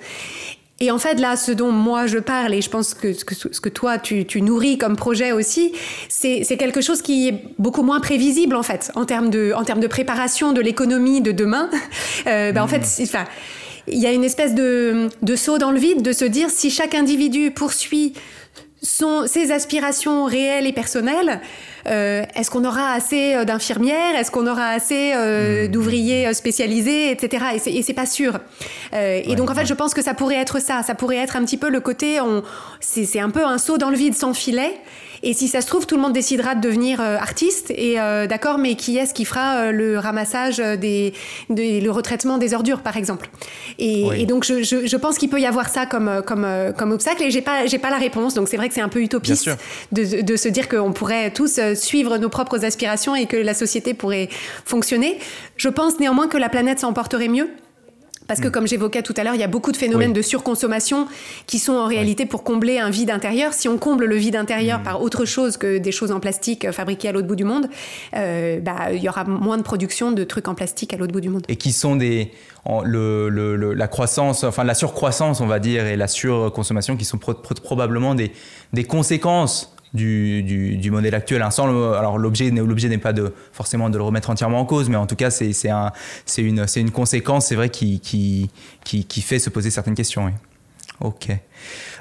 Et en fait, là, ce dont moi je parle, et je pense que ce que, toi tu, nourris comme projet aussi, c'est quelque chose qui est beaucoup moins prévisible en fait, en termes de, préparation de l'économie de demain. Euh, ben, En fait, il y a une espèce de, saut dans le vide de se dire si chaque individu poursuit ses aspirations réelles et personnelles, euh, est-ce qu'on aura assez euh, d'infirmières? Est-ce qu'on aura assez euh, mmh. d'ouvriers spécialisés, etc. Et c'est pas sûr. et donc en fait, je pense que ça pourrait être ça. Ça pourrait être un petit peu le côté, c'est un peu un saut dans le vide sans filet. Et si ça se trouve, tout le monde décidera de devenir euh, artiste. Et euh, d'accord, mais qui est-ce qui fera euh, le ramassage des, le retraitement des ordures, par exemple? Et, donc, je, je, pense qu'il peut y avoir ça comme, comme, comme obstacle. Et j'ai pas, j'ai pas la réponse. Donc, c'est vrai que c'est un peu utopiste de, de, se dire qu'on pourrait tous suivre nos propres aspirations et que la société pourrait fonctionner. Je pense néanmoins que la planète s'en porterait mieux Parce que, mm. comme j'évoquais tout à l'heure, il y a beaucoup de phénomènes de surconsommation qui sont en réalité pour combler un vide intérieur. Si on comble le vide intérieur mm. par autre chose que des choses en plastique euh, fabriquées à l'autre bout du monde, euh, bah, il y aura moins de production de trucs en plastique à l'autre bout du monde. Et qui sont des, le, la croissance, enfin la surcroissance, on va dire, et la surconsommation qui sont probablement des, des conséquences du, du, modèle actuel. Hein, alors l'objet, l'objet n'est pas de, forcément de le remettre entièrement en cause, mais en tout cas c'est, c'est, un, c'est, une, c'est une conséquence, c'est vrai, qui, qui, qui, qui, fait se poser certaines questions. Ok.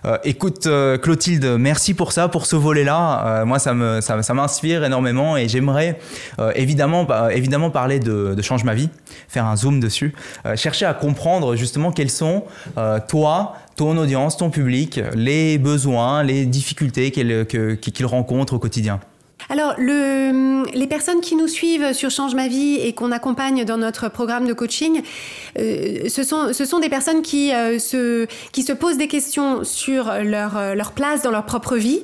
Euh, écoute, euh, Clotilde, merci pour ça, pour ce volet-là. Euh, moi, ça, ça, m'inspire énormément et j'aimerais évidemment, bah, évidemment parler de, de, Change ma vie, faire un zoom dessus, chercher à comprendre justement quels sont, toi, ton audience, ton public, les besoins, les difficultés qu'ils rencontrent au quotidien. Alors, le, les personnes qui nous suivent sur Change ma vie et qu'on accompagne dans notre programme de coaching, euh, ce, sont, ce sont des personnes qui, euh, se, qui se posent des questions sur leur, leur place dans leur propre vie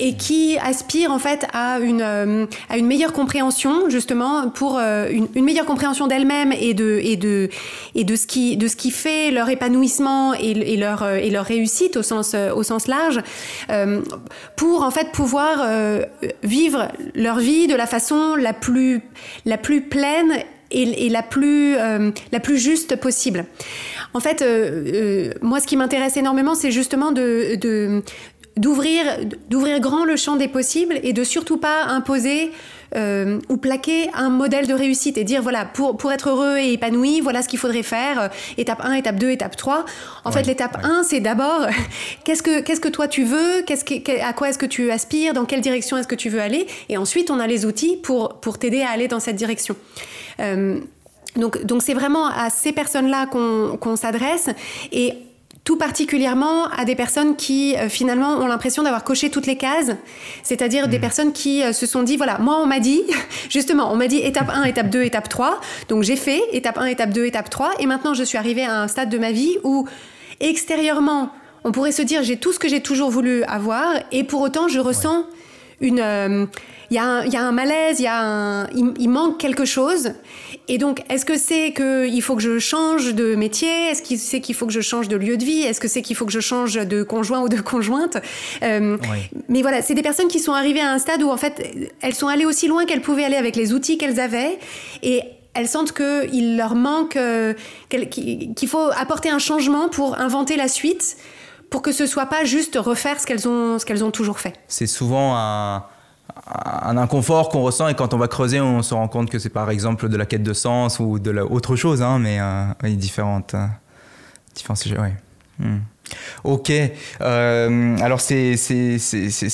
et qui aspirent en fait à une, euh, à une meilleure compréhension, justement, pour une, une meilleure compréhension d'elles-mêmes et de, et, de, et de, ce qui, de ce qui fait leur épanouissement et, leur, et leur réussite au sens, au sens large, pour en fait pouvoir vivre leur vie de la façon la plus, la plus pleine et, la, plus, euh, la plus juste possible. En fait, euh, euh, moi, ce qui m'intéresse énormément, c'est justement de, d'ouvrir, d'ouvrir grand le champ des possibles et de surtout pas imposer euh, ou plaquer un modèle de réussite et dire voilà, pour, pour être heureux et épanoui, voilà ce qu'il faudrait faire, euh, étape 1, étape 2, étape 3. En fait, l'étape 1, c'est d'abord qu'est-ce que, qu'est-ce que toi tu veux, qu'est-ce que, à quoi est-ce que tu aspires, dans quelle direction est-ce que tu veux aller, et ensuite on a les outils pour, pour t'aider à aller dans cette direction. Euh, donc, donc c'est vraiment à ces personnes-là qu'on, qu'on s'adresse et tout particulièrement à des personnes qui euh, finalement ont l'impression d'avoir coché toutes les cases, c'est-à-dire des hmm. personnes qui euh, se sont dit, voilà, moi on m'a dit, justement, on m'a dit étape 1, étape 2, étape 3, donc j'ai fait étape 1, étape 2, étape 3, et maintenant je suis arrivée à un stade de ma vie où extérieurement, on pourrait se dire, j'ai tout ce que j'ai toujours voulu avoir, et pour autant je ressens une... Euh, il y, a un malaise, y a un, il, manque quelque chose. Et donc, est-ce que c'est qu'il faut que je change de métier? Est-ce que c'est qu'il faut que je change de lieu de vie? Est-ce que c'est qu'il faut que je change de conjoint ou de conjointe? Euh, Mais voilà, c'est des personnes qui sont arrivées à un stade où, en fait, elles sont allées aussi loin qu'elles pouvaient aller avec les outils qu'elles avaient. Et elles sentent qu'il leur manque, euh, qu'il faut apporter un changement pour inventer la suite, pour que ce soit pas juste refaire ce qu'elles ont, ce qu'elles ont toujours fait. C'est souvent un un inconfort qu'on ressent et quand on va creuser, on se rend compte que c'est par exemple de la quête de sens ou de la, autre chose, hein, mais euh, différentes, euh, différents sujets. Ouais. Hmm. Ok, euh, alors c'est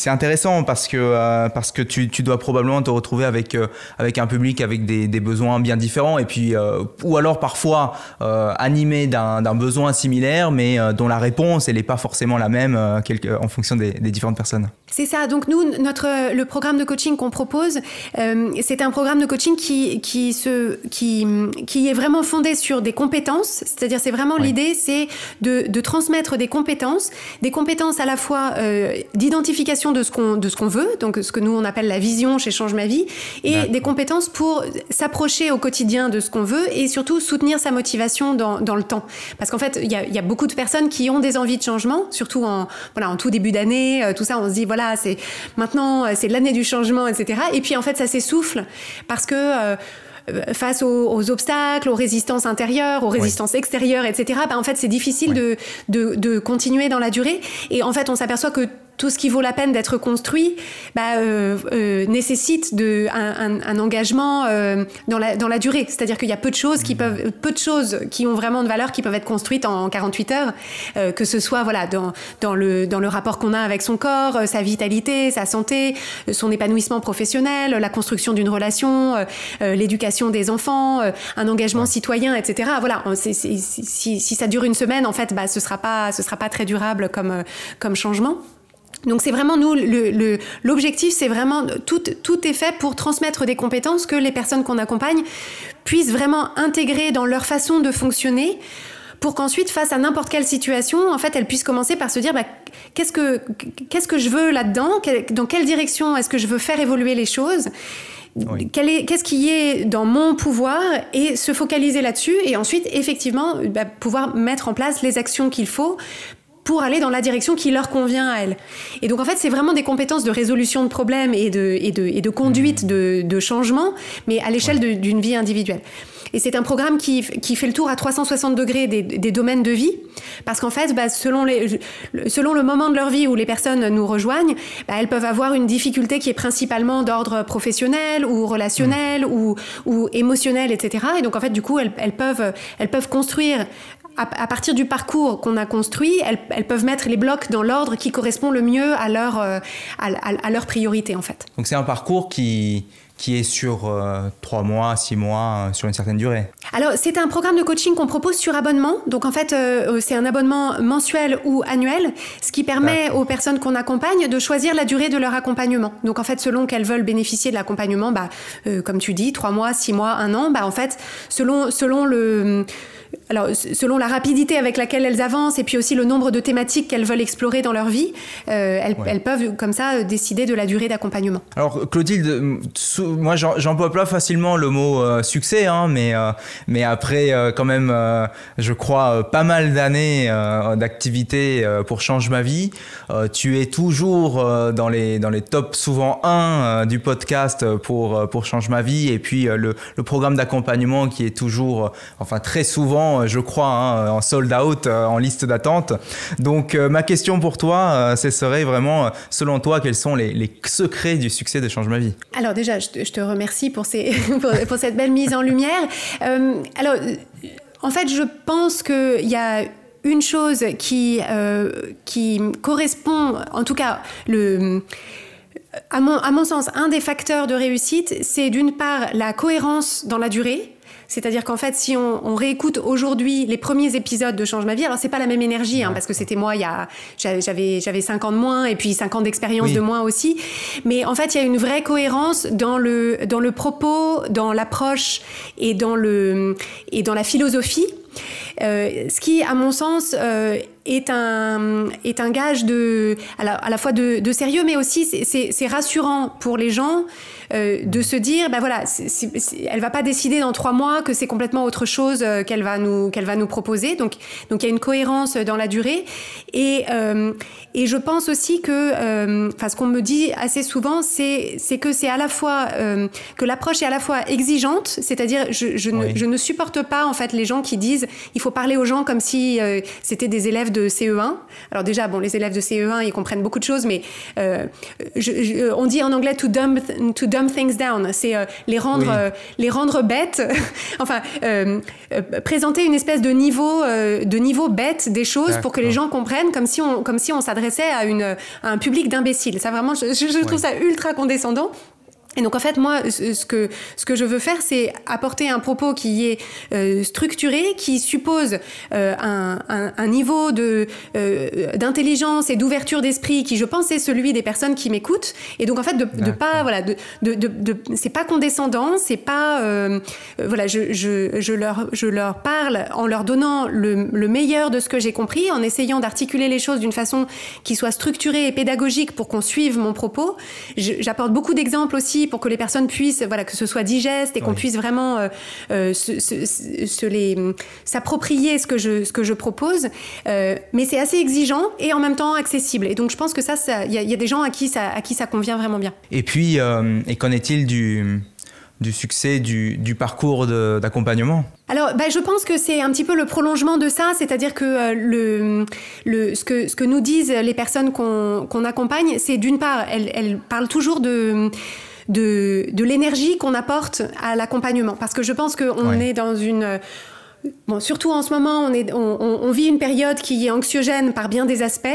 intéressant parce que, euh, parce que tu, tu, dois probablement te retrouver avec, euh, avec un public avec des, besoins bien différents et puis ou alors parfois animé d'un besoin similaire mais dont la réponse elle n'est pas forcément la même en fonction des différentes personnes. C'est ça, donc nous, notre, le programme de coaching qu'on propose, c'est un programme de coaching qui, qui, se, qui, qui est vraiment fondé sur des compétences, c'est-à-dire c'est vraiment l'idée c'est de, de transmettre des compétences, des compétences à la fois euh, d'identification de ce qu'on de ce qu'on veut, donc ce que nous on appelle la vision chez Change ma vie, et des compétences pour s'approcher au quotidien de ce qu'on veut et surtout soutenir sa motivation dans, dans le temps. Parce qu'en fait, il y a, y a, beaucoup de personnes qui ont des envies de changement, surtout en voilà en tout début d'année, euh, tout ça, on se dit voilà c'est maintenant euh, c'est l'année du changement, etc. Et puis en fait ça s'essouffle parce que euh, face aux, obstacles, aux résistances intérieures, aux résistances extérieures, etc. Ben, en fait, c'est difficile de, de, de continuer dans la durée. Et en fait, on s'aperçoit que tout ce qui vaut la peine d'être construit bah, euh, euh, nécessite de, un, un, engagement euh, dans, la, dans la durée. C'est-à-dire qu'il y a peu de choses qui mmh. peuvent, peu de choses qui ont vraiment de valeur qui peuvent être construites en 48 heures, euh, que ce soit voilà dans, dans le dans le rapport qu'on a avec son corps, euh, sa vitalité, sa santé, son épanouissement professionnel, la construction d'une relation, l'éducation des enfants, un engagement citoyen, etc. Voilà, si, si, si, ça dure une semaine, en fait, bah, ce sera pas ce sera pas très durable comme comme changement. Donc c'est vraiment nous, l'objectif, c'est vraiment, tout, tout est fait pour transmettre des compétences que les personnes qu'on accompagne puissent vraiment intégrer dans leur façon de fonctionner pour qu'ensuite, face à n'importe quelle situation, en fait, elles puissent commencer par se dire bah, qu'est-ce que qu'est-ce que je veux là-dedans? Dans quelle direction est-ce que je veux faire évoluer les choses? Qu'est-ce qui est dans mon pouvoir? Et se focaliser là-dessus et ensuite effectivement bah, pouvoir mettre en place les actions qu'il faut pour aller dans la direction qui leur convient à elles. Et donc en fait, c'est vraiment des compétences de résolution de problèmes et de, et de, et de conduite mmh. de, de, changement, mais à l'échelle d'une vie individuelle. Et c'est un programme qui, qui, fait le tour à 360 degrés des, des domaines de vie, parce qu'en fait, bah, selon, les, selon le moment de leur vie où les personnes nous rejoignent, bah, elles peuvent avoir une difficulté qui est principalement d'ordre professionnel ou relationnel mmh. ou, ou émotionnel, etc. Et donc en fait, du coup, elles, elles peuvent, elles peuvent construire à, partir du parcours qu'on a construit, elles, peuvent mettre les blocs dans l'ordre qui correspond le mieux à leur, euh, à, leur priorité en fait. Donc c'est un parcours qui, qui est sur euh, trois mois, six mois, euh, sur une certaine durée Alors, c'est un programme de coaching qu'on propose sur abonnement. Donc, en fait, c'est un abonnement mensuel ou annuel, ce qui permet aux personnes qu'on accompagne de choisir la durée de leur accompagnement. Donc, en fait, selon qu'elles veulent bénéficier de l'accompagnement, bah, comme tu dis, trois mois, six mois, un an, bah, en fait, selon, selon le alors, selon la rapidité avec laquelle elles avancent et puis aussi le nombre de thématiques qu'elles veulent explorer dans leur vie, euh, elles, peuvent comme ça décider de la durée d'accompagnement. Alors, Claudine, moi j'emploie pas facilement le mot euh, succès, hein, mais, euh, mais après quand même, je crois, pas mal d'années d'activité pour Change ma vie, tu es toujours dans, les, dans les tops souvent 1 du podcast pour, pour Change ma vie et puis le, le programme d'accompagnement qui est toujours, enfin très souvent, euh, je crois, hein, en sold out, euh, en liste d'attente. Donc euh, ma question pour toi, ce serait vraiment, selon toi, quels sont les, secrets du succès de Change ma vie? Alors déjà, je te, remercie pour, cette belle mise en lumière. alors, en fait, je pense qu'il y a une chose qui, qui correspond, en tout cas, à mon, sens, un des facteurs de réussite, c'est d'une part la cohérence dans la durée. C'est-à-dire qu'en fait, si on, réécoute aujourd'hui les premiers épisodes de Change ma vie, alors c'est pas la même énergie, hein, parce que c'était moi, il y a, j'avais, j'avais 5 ans de moins et puis 5 ans d'expérience de moins aussi. Mais en fait, il y a une vraie cohérence dans le, dans le propos, dans l'approche et dans le, et dans la philosophie. Euh, ce qui, à mon sens, euh, est, un, est un gage de, à la, à la fois de, de, sérieux, mais aussi c'est rassurant pour les gens euh, de se dire, ben voilà, c elle va pas décider dans trois mois que c'est complètement autre chose euh, qu'elle va nous qu'elle va nous proposer. Donc donc il y a une cohérence dans la durée et euh, et je pense aussi que, enfin ce qu'on me dit assez souvent, c'est que c'est à la fois que l'approche est à la fois exigeante, c'est-à-dire je, je, ne, je, ne, supporte pas en fait les gens qui disent il faut parler aux gens comme si c'était des élèves de CE1. Alors déjà bon les élèves de CE1 ils comprennent beaucoup de choses, mais je, on dit en anglais to dumb to dumb things down, c'est euh, les rendre euh, les rendre bêtes. enfin, euh, présenter une espèce de niveau de niveau bête des choses pour que les gens comprennent, comme si on comme si on s'adressait à une un public d'imbéciles. Ça vraiment, je, trouve ça ultra condescendant. Et donc en fait, moi, ce que, ce que je veux faire, c'est apporter un propos qui est euh, structuré, qui suppose euh, un, un, un, niveau de euh, d'intelligence et d'ouverture d'esprit qui, je pense, est celui des personnes qui m'écoutent. Et donc en fait, de, de pas voilà, de, de, de, c'est pas condescendant, c'est pas euh, voilà, je, je, je, leur je leur parle en leur donnant le, le meilleur de ce que j'ai compris, en essayant d'articuler les choses d'une façon qui soit structurée et pédagogique pour qu'on suive mon propos. J'apporte beaucoup d'exemples aussi pour que les personnes puissent, voilà, que ce soit digeste et qu'on puisse vraiment euh, euh, se, les s'approprier ce que je ce que je propose. Euh, mais c'est assez exigeant et en même temps accessible. Et donc je pense que ça, il y, a des gens à qui ça à qui ça convient vraiment bien. Et puis, et qu'en est-il du du succès du, du parcours d'accompagnement? Alors, bah, je pense que c'est un petit peu le prolongement de ça, c'est-à-dire que, euh, le, le, ce que ce que nous disent les personnes qu'on accompagne, c'est d'une part, elles, elles, parlent toujours de de, de l'énergie qu'on apporte à l'accompagnement. Parce que je pense qu'on est dans une Bon, surtout en ce moment, on, est, on, on, vit une période qui est anxiogène par bien des aspects.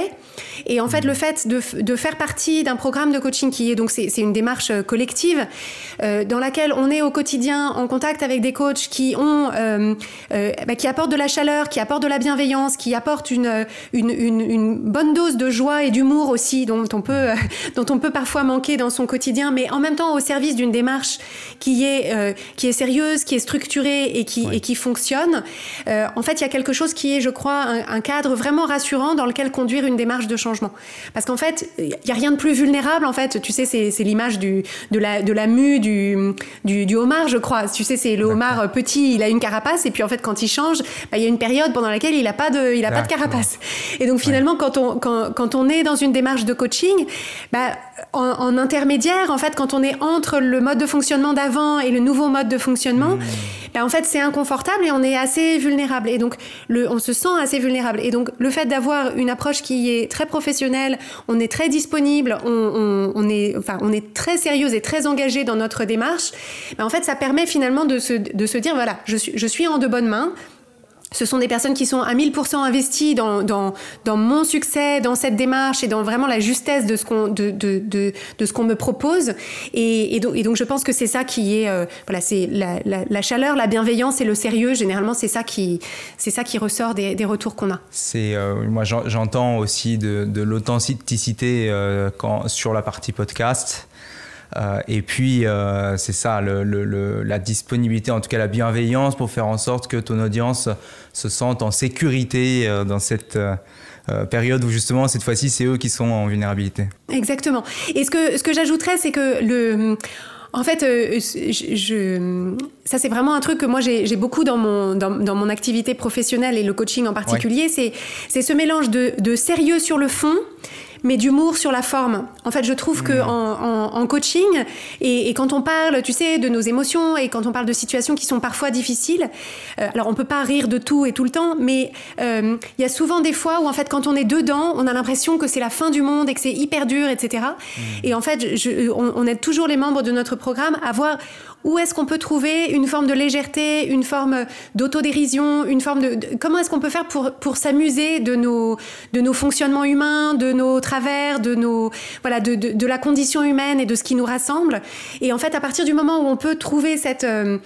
Et en fait, le fait de, de faire partie d'un programme de coaching qui est donc c'est une démarche euh, collective euh, dans laquelle on est au quotidien en contact avec des coachs qui ont euh, euh, bah, qui apportent de la chaleur, qui apportent de la bienveillance, qui apportent une, une, une, une bonne dose de joie et d'humour aussi dont on peut dont on peut parfois manquer dans son quotidien, mais en même temps au service d'une démarche qui est qui est sérieuse, qui est structurée et qui et qui fonctionne. Euh, en fait, il y a quelque chose qui est, je crois, un, cadre vraiment rassurant dans lequel conduire une démarche de changement. Parce qu'en fait, il n'y a rien de plus vulnérable, en fait. Tu sais, c'est l'image de la, de la mue du, du, homard, je crois. Tu sais, c'est le homard petit, il a une carapace, et puis en fait, quand il change, bah, il y a une période pendant laquelle il n'a pas, de, il a pas de carapace. Et donc, finalement, quand, on, quand, quand, on est dans une démarche de coaching, bah, en, intermédiaire, en fait, quand on est entre le mode de fonctionnement d'avant et le nouveau mode de fonctionnement, mmh. bah, en fait, c'est inconfortable et on est assez vulnérable. Et donc, le, on se sent assez vulnérable. Et donc, le fait d'avoir une approche qui est très professionnelle, on est très disponible, on, est, enfin, on est très sérieuse et très engagée dans notre démarche, bah, en fait, ça permet finalement de se, de se dire, voilà, je suis, je suis en de bonnes mains, ce sont des personnes qui sont à 1000% investies dans, dans, dans, mon succès, dans cette démarche et dans vraiment la justesse de ce qu'on de, de, de, de ce qu'on me propose. Et, et, donc, je pense que c'est ça qui est euh, voilà, c'est la, la, la, chaleur, la bienveillance et le sérieux. Généralement, c'est ça qui c'est ça qui ressort des, des retours qu'on a. C'est euh, moi j'entends aussi de, de l'authenticité euh, quand sur la partie podcast. Euh, et puis, euh, c'est ça, la disponibilité, en tout cas la bienveillance pour faire en sorte que ton audience se sente en sécurité euh, dans cette période où justement, cette fois-ci, c'est eux qui sont en vulnérabilité. Exactement. Et ce que, ce que j'ajouterais, c'est que le... En fait, je, ça c'est vraiment un truc que moi j'ai beaucoup dans mon, dans, mon activité professionnelle et le coaching en particulier, c'est ce mélange de, de, sérieux sur le fond mais d'humour sur la forme. En fait, je trouve que mmh. en, coaching et, quand on parle, tu sais, de nos émotions et quand on parle de situations qui sont parfois difficiles, euh, alors on peut pas rire de tout et tout le temps, mais euh, il y a souvent des fois où en fait, quand on est dedans, on a l'impression que c'est la fin du monde et que c'est hyper dur, etc. Mmh. Et en fait, je, on, on aide toujours les membres de notre programme à voir où est-ce qu'on peut trouver une forme de légèreté, une forme d'autodérision, une forme de, comment est-ce qu'on peut faire pour, pour s'amuser de nos, de nos fonctionnements humains, de nos travers, de nos voilà de, de, de, la condition humaine et de ce qui nous rassemble? Et en fait, à partir du moment où on peut trouver cette euh,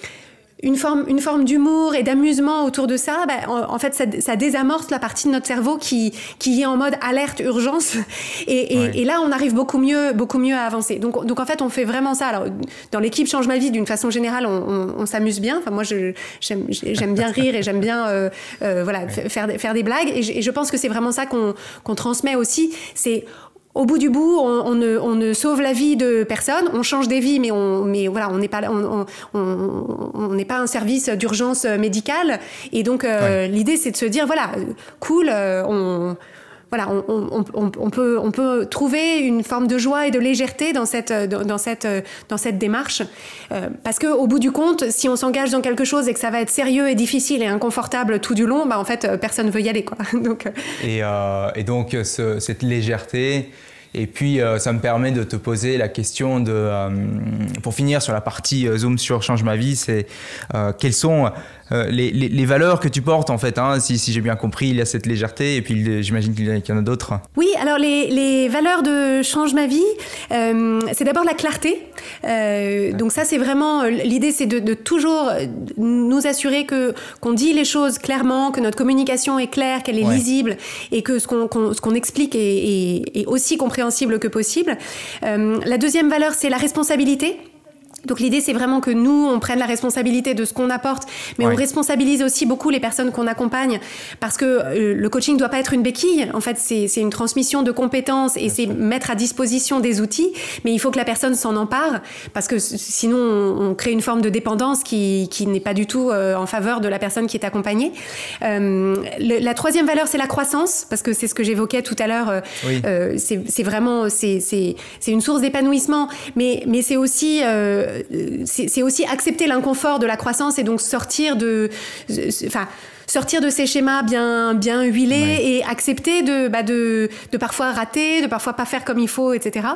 une forme, une forme d'humour et d'amusement autour de ça, bah, en, fait, ça, désamorce la partie de notre cerveau qui, qui est en mode alerte, urgence. Et, et, là, on arrive beaucoup mieux, beaucoup mieux à avancer. Donc, donc, en fait, on fait vraiment ça. Alors, dans l'équipe Change ma vie, d'une façon générale, on, on, s'amuse bien. Enfin, moi, j'aime bien rire et j'aime bien euh, euh, voilà, faire, faire des blagues. Et je, je pense que c'est vraiment ça qu'on qu'on transmet aussi. C'est au bout du bout, on, ne, on, ne, sauve la vie de personne, on change des vies, mais on, mais voilà, on n'est pas, on n'est pas un service d'urgence médicale. Et donc, euh, l'idée, c'est de se dire, voilà, cool, euh, on voilà, on, peut, trouver une forme de joie et de légèreté dans cette, dans cette démarche. Euh, parce qu'au bout du compte, si on s'engage dans quelque chose et que ça va être sérieux et difficile et inconfortable tout du long, bah, en fait, personne ne veut y aller. Quoi. donc, et donc, cette légèreté, et puis, euh, ça me permet de te poser la question de, euh, pour finir sur la partie euh, Zoom sur Change ma vie, c'est quelles sont les, les, valeurs que tu portes en fait. Hein, si, si j'ai bien compris, il y a cette légèreté et puis j'imagine qu'il y en a d'autres. Oui, alors les, les, valeurs de Change ma vie, euh, c'est d'abord la clarté. Euh, donc ça, c'est vraiment l'idée, c'est de, de, toujours nous assurer que qu'on dit les choses clairement, que notre communication est claire, qu'elle est lisible et que ce qu'on qu'on explique est, est, est, aussi compréhensible que possible. la deuxième valeur, c'est la responsabilité. Donc l'idée, c'est vraiment que nous, on prenne la responsabilité de ce qu'on apporte, mais on responsabilise aussi beaucoup les personnes qu'on accompagne, parce que euh, le coaching ne doit pas être une béquille. En fait, c'est une transmission de compétences et c'est mettre à disposition des outils, mais il faut que la personne s'en empare, parce que sinon, on, crée une forme de dépendance qui, qui n'est pas du tout euh, en faveur de la personne qui est accompagnée. Euh, la troisième valeur, c'est la croissance, parce que c'est ce que j'évoquais tout à l'heure. Euh, c'est vraiment, c'est une source d'épanouissement, mais, mais c'est aussi euh, c'est aussi accepter l'inconfort de la croissance et donc sortir de, enfin, sortir de ces schémas bien, bien huilés et accepter de, bah de, de, parfois rater, de parfois pas faire comme il faut, etc.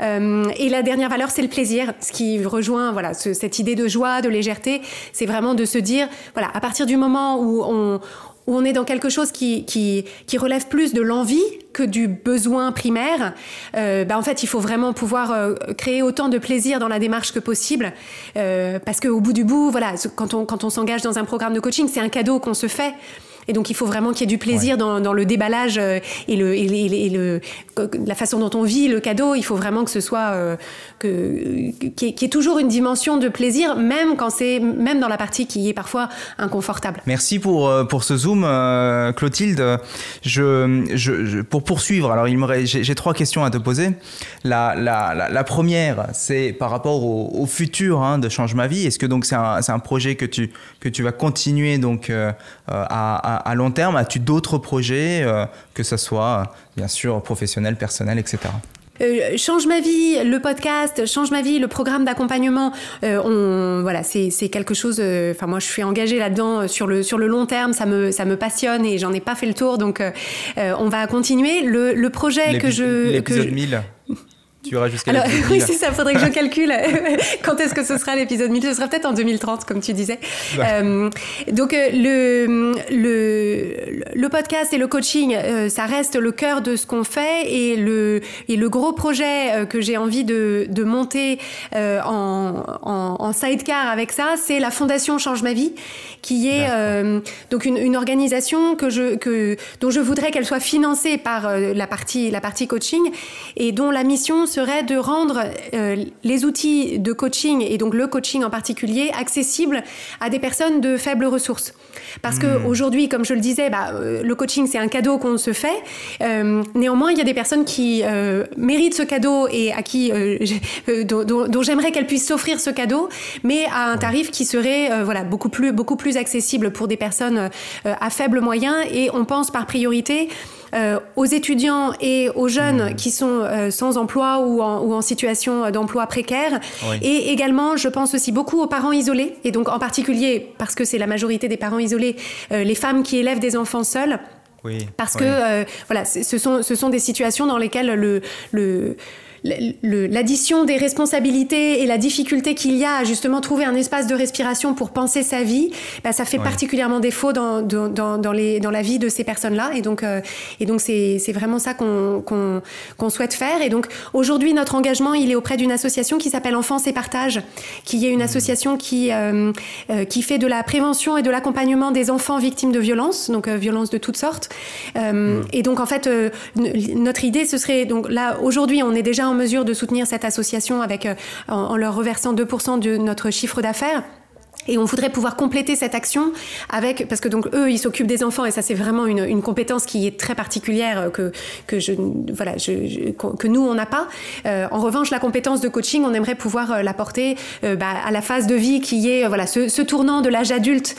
Euh, et la dernière valeur, c'est le plaisir, ce qui rejoint voilà cette idée de joie, de légèreté. C'est vraiment de se dire, voilà, à partir du moment où on, où on est dans quelque chose qui, qui, qui relève plus de l'envie que du besoin primaire, euh, bah en fait, il faut vraiment pouvoir euh, créer autant de plaisir dans la démarche que possible. Euh, parce qu'au bout du bout, voilà, quand on, quand on s'engage dans un programme de coaching, c'est un cadeau qu'on se fait. Et donc il faut vraiment qu'il y ait du plaisir dans, dans, le déballage euh, et, le, et, le, la façon dont on vit le cadeau. Il faut vraiment que ce soit euh, qu'il y, ait toujours une dimension de plaisir, même quand c'est même dans la partie qui est parfois inconfortable. Merci pour euh, pour ce zoom, Clotilde. Je, je, pour poursuivre, alors il j'ai trois questions à te poser. La, la, la, première, c'est par rapport au, futur hein, de Change ma vie. Est-ce que donc c'est un, un, projet que tu que tu vas continuer donc à à, long terme As-tu d'autres projets, euh, que ce soit bien sûr professionnel, personnel, etc. Euh, change ma vie, le podcast, change ma vie, le programme d'accompagnement, euh, on voilà, c'est quelque chose. Enfin, moi, je suis engagée là-dedans sur le sur le long terme. Ça me ça me passionne et j'en ai pas fait le tour, donc on va continuer. Le, le projet que je l'épisode 1000 tu jusqu'à Oui, c'est ça, faudrait que je calcule quand est-ce que ce sera l'épisode 1000. Ce sera peut-être en 2030, comme tu disais. Euh, donc, euh, le, le, le, podcast et le coaching, euh, ça reste le cœur de ce qu'on fait. Et le, et le gros projet que j'ai envie de, de monter en, en, en, sidecar avec ça, c'est la Fondation Change ma vie, qui est donc une, une, organisation que je, que, dont je voudrais qu'elle soit financée par la, partie, la partie coaching et dont la mission serait de rendre euh, les outils de coaching, et donc le coaching en particulier, accessibles à des personnes de faibles ressources. Parce que hmm. qu'aujourd'hui, comme je le disais, bah, euh, le coaching, c'est un cadeau qu'on se fait. Euh, néanmoins, il y a des personnes qui méritent ce cadeau et à qui, dont, j'aimerais qu'elles puissent s'offrir ce cadeau, mais à un tarif qui serait voilà, beaucoup, plus, beaucoup plus accessible pour des personnes à faible moyens. Et on pense par priorité euh, aux étudiants et aux jeunes mmh. qui sont euh, sans emploi ou en, ou en situation d'emploi précaire. Et également, je pense aussi beaucoup aux parents isolés, et donc en particulier, parce que c'est la majorité des parents isolés, euh, les femmes qui élèvent des enfants seuls. Oui, parce que voilà, ce sont, ce sont des situations dans lesquelles le, le l'addition des responsabilités et la difficulté qu'il y a à justement trouver un espace de respiration pour penser sa vie, bah, ça fait particulièrement défaut dans, dans, dans, les, dans la vie de ces personnes-là. Et donc, euh, et donc c'est, c'est vraiment ça qu'on, qu'on, souhaite faire. Et donc, aujourd'hui, notre engagement, il est auprès d'une association qui s'appelle Enfance et Partage, qui est une mmh. association qui, euh, euh, qui fait de la prévention et de l'accompagnement des enfants victimes de violences, donc violences de toutes sortes. Mmh. Et donc, en fait, notre idée, ce serait, donc là, aujourd'hui, on est déjà en mesure de soutenir cette association avec, euh, en, leur reversant 2% de notre chiffre d'affaires. Et on voudrait pouvoir compléter cette action avec, parce que donc eux, ils s'occupent des enfants et ça c'est vraiment une, compétence qui est très particulière euh, que, que, je, voilà, que nous on n'a pas. Euh, en revanche, la compétence de coaching, on aimerait pouvoir l'apporter bah, à la phase de vie qui est voilà ce tournant de l'âge adulte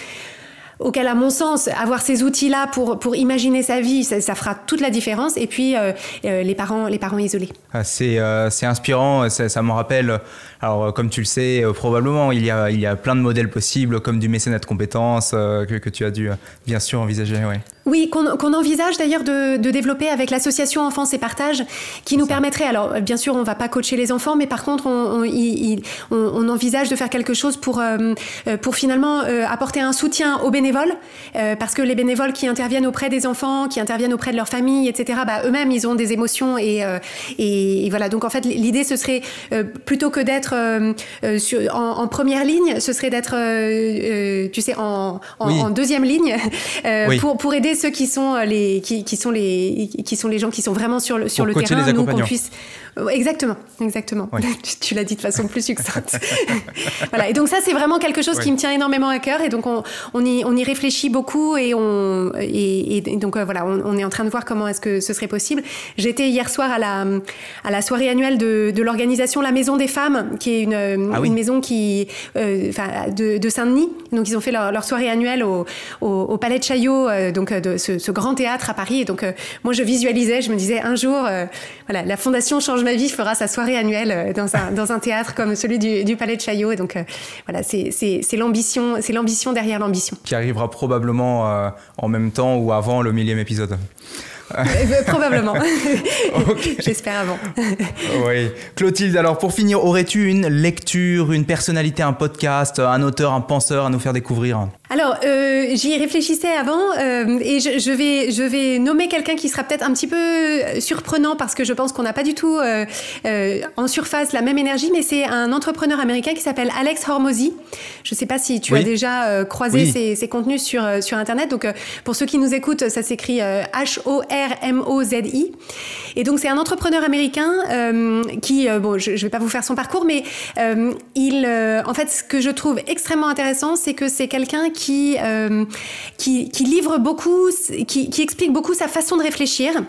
auquel, à mon sens, avoir ces outils-là pour, pour imaginer sa vie, ça, fera toute la différence. Et puis, euh, euh, les, parents, les parents isolés. Ah, c'est euh, inspirant, ça, ça me rappelle alors, comme tu le sais, probablement, il y, a, il y a plein de modèles possibles, comme du mécénat de compétences, que, que, tu as dû bien sûr envisager. Ouais. Oui, qu'on envisage d'ailleurs de, de, développer avec l'association Enfance et Partage, qui nous permettrait, alors bien sûr, on ne va pas coacher les enfants, mais par contre, on, on, on, envisage de faire quelque chose pour, euh, pour finalement euh, apporter un soutien aux bénévoles, euh, parce que les bénévoles qui interviennent auprès des enfants, qui interviennent auprès de leur famille, etc., bah, eux-mêmes, ils ont des émotions. Et, et, voilà, donc en fait, l'idée, ce serait, plutôt que d'être en, en, première ligne, ce serait d'être, tu sais, en, en, deuxième ligne, pour, pour aider ceux qui sont euh, les qui, qui, sont les qui sont les gens qui sont vraiment sur le sur le terrain, nous qu'on puisse Exactement, exactement. tu, l'as dit de façon plus succincte. voilà. Et donc ça, c'est vraiment quelque chose qui me tient énormément à cœur. Et donc on, on, y, on y réfléchit beaucoup et on et, donc euh, voilà, on, est en train de voir comment est-ce que ce serait possible. J'étais hier soir à la à la soirée annuelle de, de l'organisation La Maison des Femmes, qui est une, ah une maison qui euh, de, de Saint-Denis. Donc ils ont fait leur, leur soirée annuelle au, au, Palais de Chaillot, euh, donc de ce, ce, grand théâtre à Paris. Et donc moi je visualisais, je me disais un jour, voilà, la fondation change ma vie fera sa soirée annuelle euh, dans un, dans un théâtre comme celui du, Palais de Chaillot. Et donc, euh, voilà, c'est l'ambition, c'est l'ambition derrière l'ambition. Qui arrivera probablement euh, en même temps ou avant le millième épisode. Probablement. J'espère avant. oui. Clotilde, alors pour finir, aurais-tu une lecture, une personnalité, un podcast, un auteur, un penseur à nous faire découvrir? Alors, euh, j'y réfléchissais avant euh, et je, vais, je vais nommer quelqu'un qui sera peut-être un petit peu surprenant parce que je pense qu'on n'a pas du tout euh, en surface la même énergie, mais c'est un entrepreneur américain qui s'appelle Alex Hormozy. Je ne sais pas si tu as déjà croisé ses, contenus sur, sur Internet. Donc, pour ceux qui nous écoutent, ça s'écrit H-O-R-M-O-Z-I. Et donc, c'est un entrepreneur américain qui, bon, je ne vais pas vous faire son parcours, mais il, en fait, ce que je trouve extrêmement intéressant, c'est que c'est quelqu'un euh, qui, qui, livre beaucoup, qui, qui explique beaucoup sa façon de réfléchir.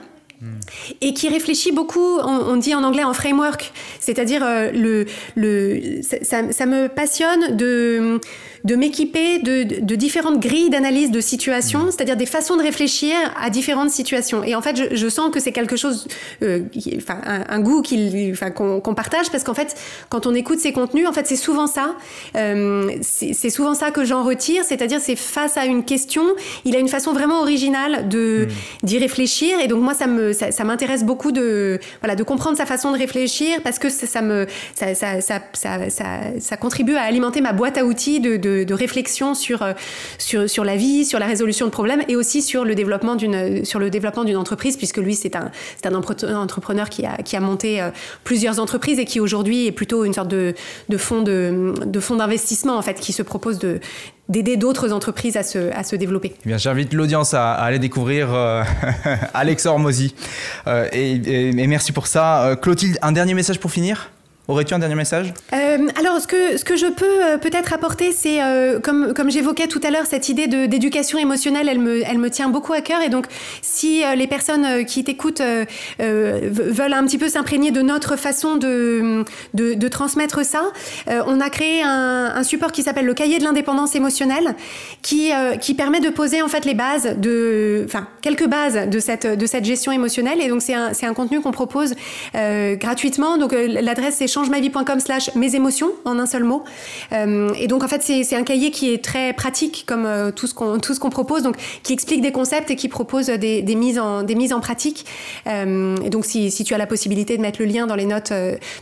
Et qui réfléchit beaucoup, on, dit en anglais en framework, c'est-à-dire euh, le, le, ça, ça, me passionne de, de m'équiper de, de, différentes grilles d'analyse de situations, mmh. c'est-à-dire des façons de réfléchir à différentes situations. Et en fait, je, je sens que c'est quelque chose, euh, un, goût qu'on partage, parce qu'en fait, quand on écoute ces contenus, en fait, c'est souvent ça, euh, c'est souvent ça que j'en retire, c'est-à-dire c'est face à une question, il a une façon vraiment originale de mmh. d'y réfléchir, et donc moi, ça me ça, m'intéresse beaucoup de, voilà, de comprendre sa façon de réfléchir parce que ça, me, ça, ça, ça, contribue à alimenter ma boîte à outils de, de, réflexion sur, sur, sur la vie, sur la résolution de problèmes et aussi sur le développement d'une, sur le développement d'une entreprise puisque lui, c'est un, c'est un entrepreneur qui a, qui a monté euh, plusieurs entreprises et qui aujourd'hui est plutôt une sorte de, de fonds de, de fonds d'investissement en fait qui se propose de, d'aider d'autres entreprises à se, à se développer. Eh bien, j'invite l'audience à, aller découvrir euh, Alex Hormozy. Euh, et, merci pour ça. Euh, Clotilde, un dernier message pour finir? Aurais-tu un dernier message? Euh, Alors, ce que, ce que je peux euh, peut-être apporter, c'est, euh, comme, comme j'évoquais tout à l'heure, cette idée d'éducation émotionnelle, elle me, elle me tient beaucoup à cœur. Et donc, si les personnes qui t'écoutent veulent un petit peu s'imprégner de notre façon de, de, transmettre ça, on a créé un, un support qui s'appelle le cahier de l'indépendance émotionnelle, qui, qui permet de poser en fait les bases, de, enfin, quelques bases de cette, de cette gestion émotionnelle. Et donc, c'est un, un contenu qu'on propose gratuitement. Donc, l'adresse, c'est changemavie.com slash mes émotions en un seul mot. Euh, et donc en fait c'est un cahier qui est très pratique comme euh, tout ce qu'on tout ce qu'on propose, donc qui explique des concepts et qui propose des, des mises en des mises en pratique. Euh, et donc si, si, tu as la possibilité de mettre le lien dans les notes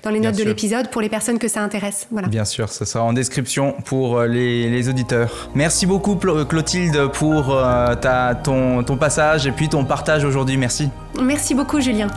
dans les notes de l'épisode pour les personnes que ça intéresse. Voilà. Bien sûr, ça sera en description pour les, les auditeurs. Merci beaucoup Clotilde pour ta, ton, ton passage et puis ton partage aujourd'hui. Merci. Merci beaucoup Julien.